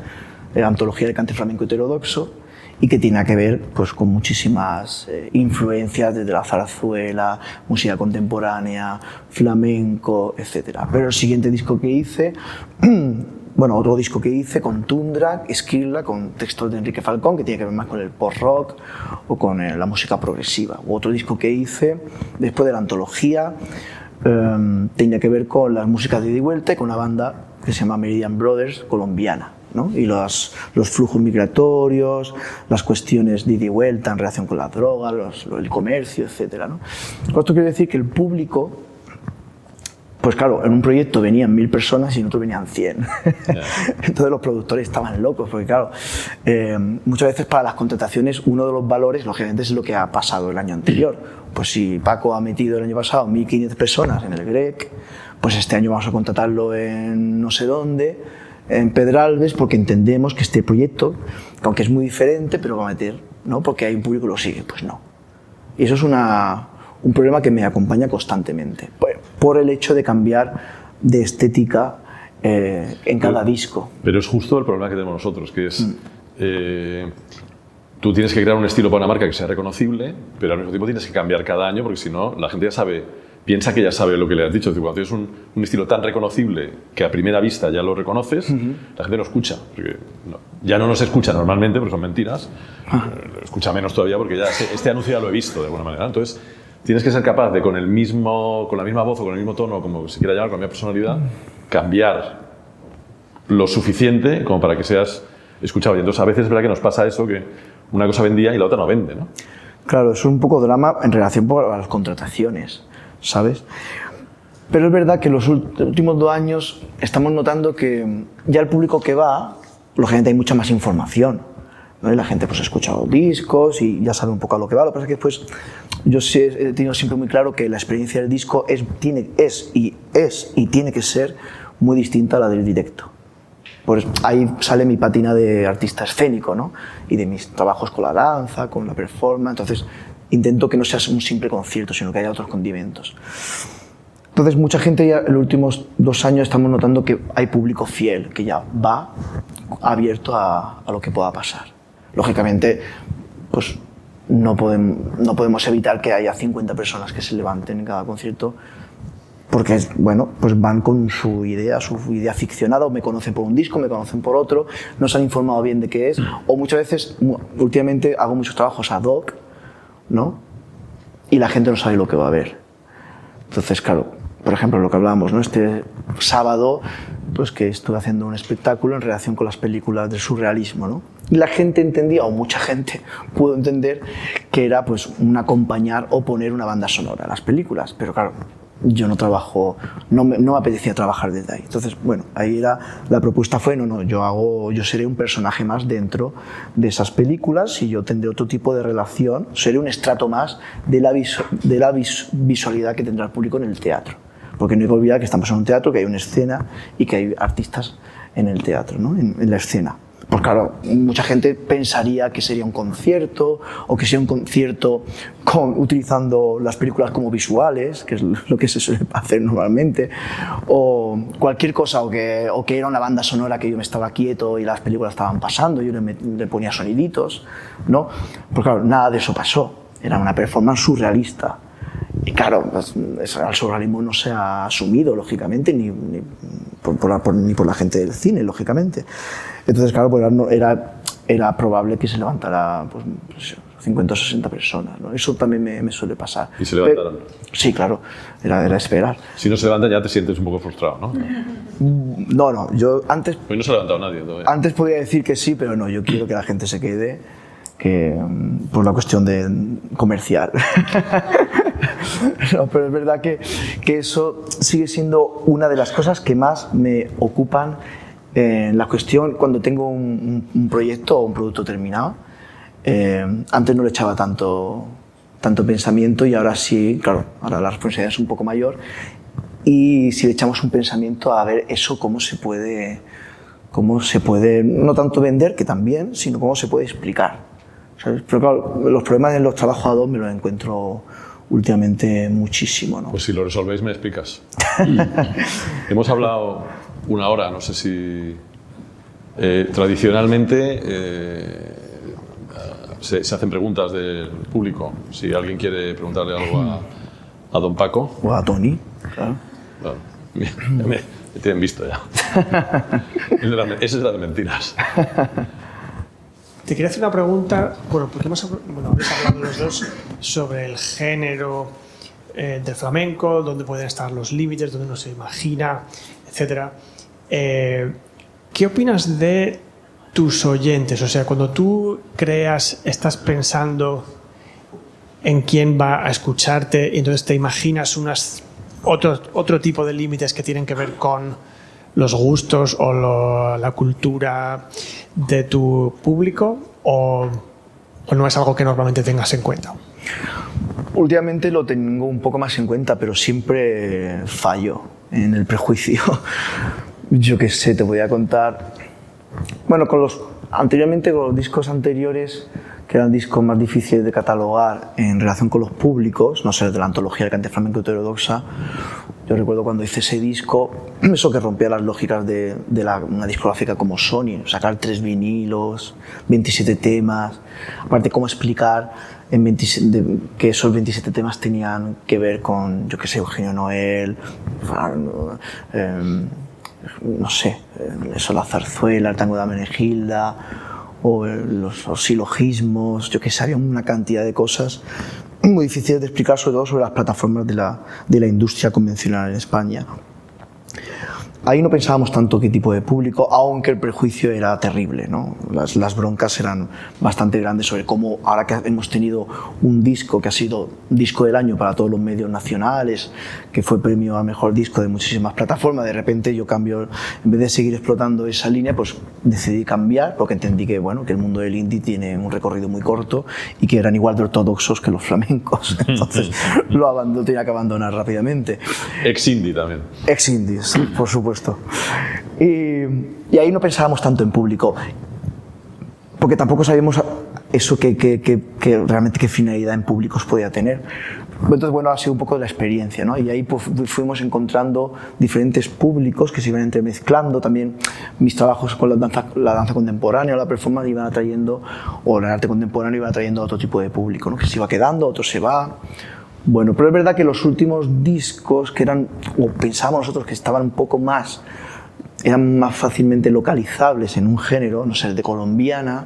de antología de cante flamenco heterodoxo, y que tiene que ver pues, con muchísimas eh, influencias desde la zarzuela, música contemporánea, flamenco, etc. Pero el siguiente disco que hice, bueno, otro disco que hice con Tundra, Esquirla, con textos de Enrique Falcón, que tiene que ver más con el post-rock o con eh, la música progresiva. O otro disco que hice después de la antología, um, tenía que ver con las músicas de ida vuelta con una banda que se llama Meridian Brothers, colombiana y los, los, flujos migratorios, las cuestiones de ida y vuelta en relación con la droga, los, el comercio, etc. ¿no? Esto quiere decir que el público, pues claro, en un proyecto venían mil personas y en otro venían cien. Entonces los productores estaban locos, porque claro, eh, muchas veces para las contrataciones uno de los valores, lógicamente, es lo que ha pasado el año anterior. Pues si Paco ha metido el año pasado 1.500 personas en el GREC, pues este año vamos a contratarlo en no sé dónde en Pedralbes porque entendemos que este proyecto, aunque es muy diferente, pero va a meter, ¿no? Porque hay un público que lo sigue, pues no. Y eso es una, un problema que me acompaña constantemente, por el hecho de cambiar de estética eh, en cada disco. Pero es justo el problema que tenemos nosotros, que es... Mm. Eh, tú tienes que crear un estilo para una marca que sea reconocible, pero al mismo tiempo tienes que cambiar cada año porque si no, la gente ya sabe piensa que ya sabe lo que le has dicho. cuando tienes un, un, estilo tan reconocible que a primera vista ya lo reconoces, la gente no escucha. Porque ya no nos escucha normalmente, porque son mentiras. Ah. Eh, escucha menos todavía porque ya este, este, anuncio ya lo he visto de alguna manera. Entonces, tienes que ser capaz de, con, el mismo, con la misma voz o con el mismo tono, como se quiera llamar, con la misma personalidad, cambiar lo suficiente como para que seas escuchado. Y entonces, a veces es verdad que nos pasa eso, que una cosa vendía y la otra no vende. ¿no? Claro, es un poco drama en relación a las contrataciones. ¿Sabes? Pero es verdad que los últimos dos años estamos notando que ya el público que va, lógicamente hay mucha más información. ¿no? La gente pues ha escuchado discos y ya sabe un poco a lo que va. Lo que pasa es que pues, yo he tenido siempre muy claro que la experiencia del disco es, tiene, es, y, es y tiene que ser muy distinta a la del directo. Pues ahí sale mi patina de artista escénico, ¿no? Y de mis trabajos con la danza, con la performance. Entonces, intento que no sea un simple concierto, sino que haya otros condimentos. Entonces, mucha gente ya en los últimos dos años estamos notando que hay público fiel, que ya va abierto a, a lo que pueda pasar. Lógicamente, pues no podemos, no podemos evitar que haya 50 personas que se levanten en cada concierto porque bueno, pues van con su idea, su idea ficcionada, o me conocen por un disco, me conocen por otro, no se han informado bien de qué es, o muchas veces, últimamente hago muchos trabajos ad hoc, ¿no? Y la gente no sabe lo que va a ver. Entonces, claro, por ejemplo, lo que hablábamos, ¿no? Este sábado, pues que estuve haciendo un espectáculo en relación con las películas del surrealismo, ¿no? Y la gente entendía, o mucha gente pudo entender, que era pues un acompañar o poner una banda sonora a las películas. Pero claro, yo no trabajo, no me, no apetecía trabajar desde ahí. Entonces, bueno, ahí la propuesta fue, no, no, yo hago, yo seré un personaje más dentro de esas películas y yo tendré otro tipo de relación, seré un estrato más de la, de la visualidad que tendrá el público en el teatro. Porque no hay que olvidar que estamos en un teatro, que hay una escena y que hay artistas en el teatro, ¿no? en la escena. Pues claro, mucha gente pensaría que sería un concierto o que sería un concierto con, utilizando las películas como visuales, que es lo que se suele hacer normalmente, o cualquier cosa, o que, o que era una banda sonora que yo me estaba quieto y las películas estaban pasando, yo le, le ponía soniditos, ¿no? Pues claro, nada de eso pasó, era una performance surrealista. Y claro, pues, el surrealismo no se ha asumido, lógicamente, ni, ni por, ni por la gente del cine, lógicamente. Entonces, claro, pues era, era probable que se levantara pues, 50 o 60 personas. ¿no? Eso también me, suele pasar. ¿Y se levantaron? sí, claro, era, era, esperar. Si no se levantan ya te sientes un poco frustrado, ¿no? No, no, yo antes... Hoy no se ha levantado nadie todavía. Antes podía decir que sí, pero no, yo quiero que la gente se quede que, mm, por la cuestión de comercial. no, pero es verdad que, que, eso sigue siendo una de las cosas que más me ocupan en la cuestión cuando tengo un, un proyecto o un producto terminado. Eh, antes no le echaba tanto, tanto pensamiento y ahora sí, claro, ahora la responsabilidad es un poco mayor y si le echamos un pensamiento a ver eso cómo se puede, cómo se puede, no tanto vender, que también, sino cómo se puede explicar. ¿Sabes? Pero claro, los problemas en los trabajos a dos me los encuentro últimamente muchísimo. ¿no? Pues si lo resolvéis me explicas. Hemos hablado una hora, no sé si... Eh, tradicionalmente eh, se, se, hacen preguntas del público. Si alguien quiere preguntarle algo a, a don Paco. O a Tony, claro. Claro. Me, me, me tienen visto ya. Ese es de las mentiras. Te quería hacer una pregunta, bueno, porque hemos hablado los dos sobre el género eh, del flamenco, dónde pueden estar los límites, dónde no se imagina, etc. Eh, ¿Qué opinas de tus oyentes? O sea, cuando tú creas, estás pensando en quién va a escucharte y entonces te imaginas unas, otro, otro tipo de límites que tienen que ver con los gustos o lo, la cultura de tu público o, o no es algo que normalmente tengas en cuenta? Últimamente lo tengo un poco más en cuenta, pero siempre fallo en el prejuicio. Yo qué sé, te voy a contar. Bueno, con los anteriormente con los discos anteriores, que eran discos más difíciles de catalogar en relación con los públicos, no sé, de la antología del cante flamenco heterodoxa, yo recuerdo cuando hice ese disco, eso que rompía las lógicas de, la, una discográfica como Sony, sacar tres vinilos, 27 temas, aparte cómo explicar en 27, de, que esos 27 temas tenían que ver con, yo qué sé, Eugenio Noel, eh, no sé, eso, la zarzuela, el tango de Amenegilda, o los, los silogismos, yo que sé, había una cantidad de cosas muy difíciles de explicar, sobre todo sobre las plataformas de la, de la industria convencional en España. Ahí no pensábamos tanto qué tipo de público, aunque el prejuicio era terrible. ¿no? Las, las, broncas eran bastante grandes sobre cómo, ahora que hemos tenido un disco que ha sido disco del año para todos los medios nacionales, que fue premio a mejor disco de muchísimas plataformas, de repente yo cambio, en vez de seguir explotando esa línea, pues decidí cambiar porque entendí que, bueno, que el mundo del indie tiene un recorrido muy corto y que eran igual de ortodoxos que los flamencos. Entonces lo, abandoné, tenía que abandonar rápidamente. Ex indie también. Ex indie, por supuesto. Y, y, ahí no pensábamos tanto en público, porque tampoco sabíamos eso que, que, que, realmente qué finalidad en públicos podía tener. Entonces, bueno, ha sido un poco de la experiencia, ¿no? Y ahí pues, fuimos encontrando diferentes públicos que se iban entremezclando. También mis trabajos con la danza, contemporánea o la performance iban atrayendo, o el arte contemporáneo iban atrayendo a otro tipo de público, ¿no? Que se iba quedando, otro se va. Bueno, pero es verdad que los últimos discos que eran, o pensábamos nosotros que estaban un poco más, eran más fácilmente localizables en un género, no sé, de colombiana,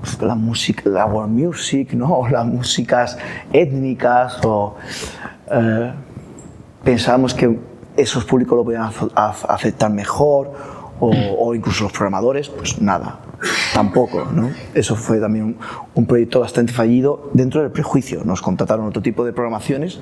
pues la música, la world music, ¿no? O las músicas étnicas, o eh, pensábamos que esos públicos lo podían aceptar mejor, o incluso los programadores, pues nada, tampoco, ¿no? Eso fue también un, proyecto bastante fallido dentro del prejuicio. Nos contrataron otro tipo de programaciones,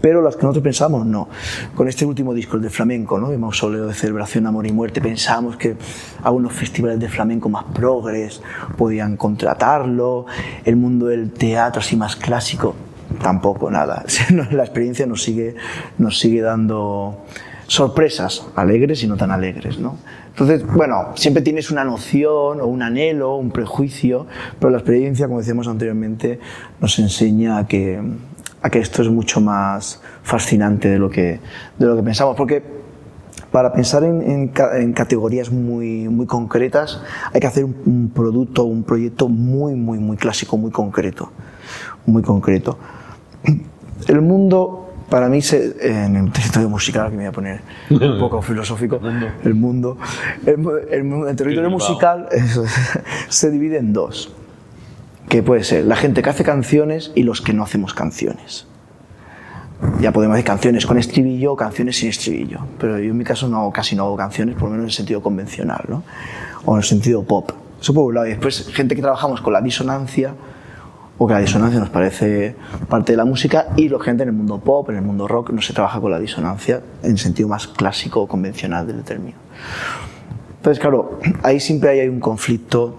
pero las que nosotros pensamos no. Con este último disco, el de flamenco, ¿no? El mausoleo de celebración, amor y muerte, pensamos que algunos festivales de flamenco más progres podían contratarlo, el mundo del teatro así más clásico, tampoco, nada. La experiencia nos sigue, nos sigue dando sorpresas, alegres y no tan alegres, ¿no? Entonces, bueno, siempre tienes una noción o un anhelo, un prejuicio, pero la experiencia, como decíamos anteriormente, nos enseña a que, que esto es mucho más fascinante de lo que, de lo que pensamos. Porque para pensar en, en, en, categorías muy, muy concretas hay que hacer un, un, producto, un proyecto muy, muy, muy clásico, muy concreto. Muy concreto. El mundo para mí, se, en el territorio musical, que me voy a poner un poco filosófico, el mundo, el, el, el territorio musical eso, se divide en dos, que puede ser la gente que hace canciones y los que no hacemos canciones. Ya podemos hacer canciones con estribillo o canciones sin estribillo, pero yo en mi caso no, casi no hago canciones, por lo menos en el sentido convencional, ¿no? o en el sentido pop. Eso por un lado. Y después, gente que trabajamos con la disonancia, o que la disonancia nos parece parte de la música y lógicamente en el mundo pop, en el mundo rock no se trabaja con la disonancia en sentido más clásico o convencional del término. Entonces, claro, ahí siempre hay un conflicto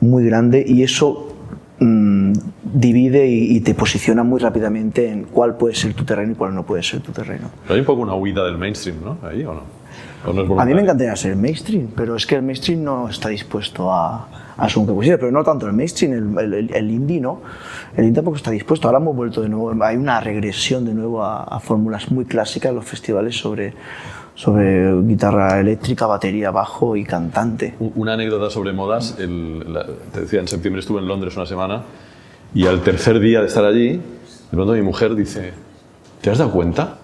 muy grande y eso mm, divide y, te posiciona muy rápidamente en cuál puede ser tu terreno y cuál no puede ser tu terreno. Pero hay un poco una huida del mainstream, ¿no? Ahí o no. a mí me encantaría ser mainstream, pero es que el mainstream no está dispuesto a, a su pusiera, pero no tanto el mainstream, el, el, indie no. El indie tampoco está dispuesto. Ahora hemos vuelto de nuevo, hay una regresión de nuevo a, a fórmulas muy clásicas en los festivales sobre sobre guitarra eléctrica, batería, bajo y cantante. Una anécdota sobre modas, te decía, en septiembre estuve en Londres una semana y al tercer día de estar allí, de pronto mi mujer dice, ¿te has dado cuenta?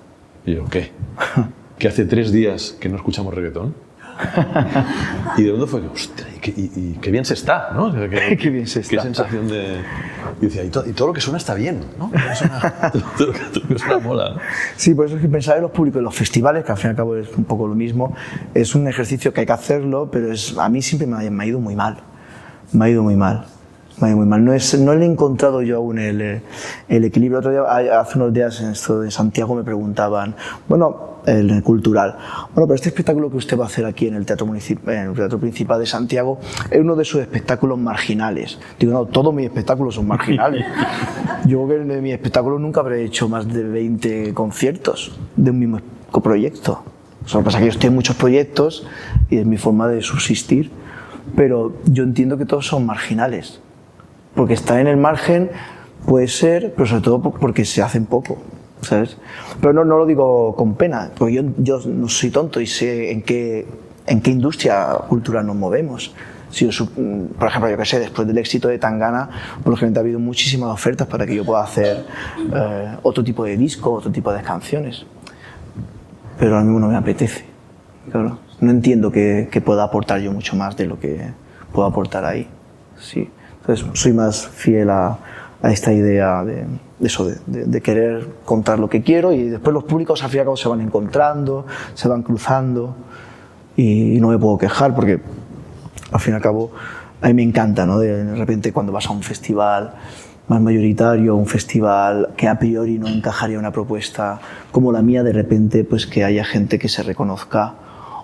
Y yo, ¿qué? Que hace tres días que no escuchamos reggaetón. y de pronto fue, hostia, y, qué bien se está, ¿no? qué bien se está. Qué sensación de... Y decía, y, todo lo que suena está bien, ¿no? Todo, lo que suena mola. Sí, por eso es que pensar en los públicos, en los festivales, que al fin y al cabo es un poco lo mismo, es un ejercicio que hay que hacerlo, pero es, a mí siempre me ha, ido muy mal. Me ha ido muy mal. Me ha ido muy mal. No, es, no le he encontrado yo aún el, el equilibrio. Otro día, hace unos días en esto de Santiago me preguntaban, bueno, el cultural. Bueno, pero este espectáculo que usted va a hacer aquí en el Teatro, Municipal, en el Teatro Principal de Santiago es uno de sus espectáculos marginales. Digo, no, todos mis espectáculos son marginales. Yo creo que en mi espectáculo nunca habré hecho más de 20 conciertos de un mismo proyecto. O sea, lo que pasa es que yo estoy en muchos proyectos y es mi forma de subsistir, pero yo entiendo que todos son marginales. Porque estar en el margen puede ser, pero sobre todo porque se hacen poco. ¿Sabes? Pero no, no lo digo con pena, porque yo, yo no soy tonto y sé en qué, en qué industria cultural nos movemos. Si por ejemplo, yo que sé, después del éxito de Tangana, por lo general ha habido muchísimas ofertas para que yo pueda hacer eh, otro tipo de disco, otro tipo de canciones. Pero a mí no me apetece. Claro. No entiendo que, que, pueda aportar yo mucho más de lo que puedo aportar ahí. Sí. Entonces, soy más fiel a, a esta idea de, eso, de, querer contar lo que quiero y después los públicos al fin y al cabo se van encontrando, se van cruzando y, no me puedo quejar porque al fin y al cabo a mí me encanta, ¿no? De, repente cuando vas a un festival más mayoritario, un festival que a priori no encajaría una propuesta como la mía, de repente pues que haya gente que se reconozca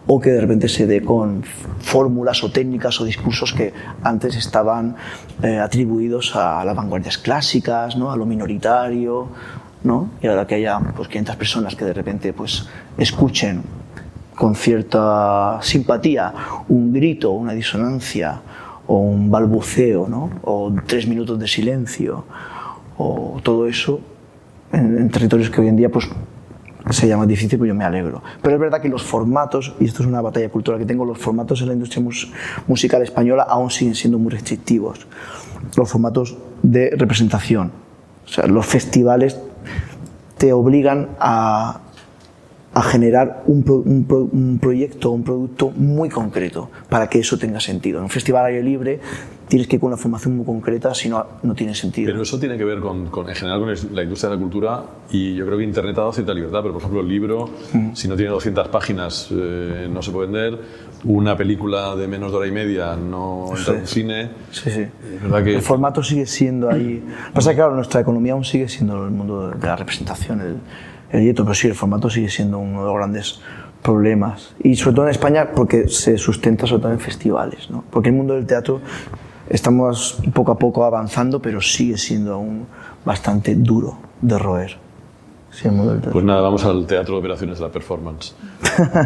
o que de repente se dé con fórmulas o técnicas o discursos que antes estaban eh, atribuidos a las vanguardias clásicas, ¿no? a lo minoritario, ¿no? y ahora que haya pues, 500 personas que de repente pues, escuchen con cierta simpatía un grito, una disonancia o un balbuceo, ¿no? o tres minutos de silencio, o todo eso en, en territorios que hoy en día pues, se llama difícil, pero yo me alegro. Pero es verdad que los formatos, y esto es una batalla cultural que tengo, los formatos en la industria musical española aún siguen siendo muy restrictivos. Los formatos de representación. O sea, los festivales te obligan a, generar un, un, un, proyecto, un producto muy concreto para que eso tenga sentido. En un festival aire libre tienes que ir con una formación muy concreta, si no, no tiene sentido. Pero eso tiene que ver con, con, en general con la industria de la cultura y yo creo que Internet ha dado cierta libertad, pero por ejemplo el libro, mm. si no tiene 200 páginas, eh, no se puede vender. Una película de menos de hora y media no entra en cine. Sí, sí. ¿verdad que... El formato sigue siendo ahí. Pasa que, claro, nuestra economía aún sigue siendo el mundo de la representación, el, el pero sí, el formato sigue siendo uno de los grandes problemas. Y sobre todo en España porque se sustenta sobre todo en festivales, ¿no? Porque el mundo del teatro estamos poco a poco avanzando, pero sigue siendo aún bastante duro de roer. Sí, pues nada, vamos al teatro de operaciones de la performance.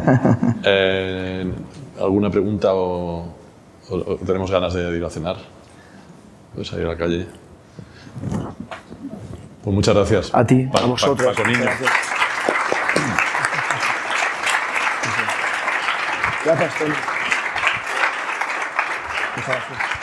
eh, ¿Alguna pregunta o, o, o, tenemos ganas de ir a cenar? Puedes salir a la calle. Pues muchas gracias. A ti, a vosotros. Pa, pa, gracias. Gracias, Tony. Muchas gracias.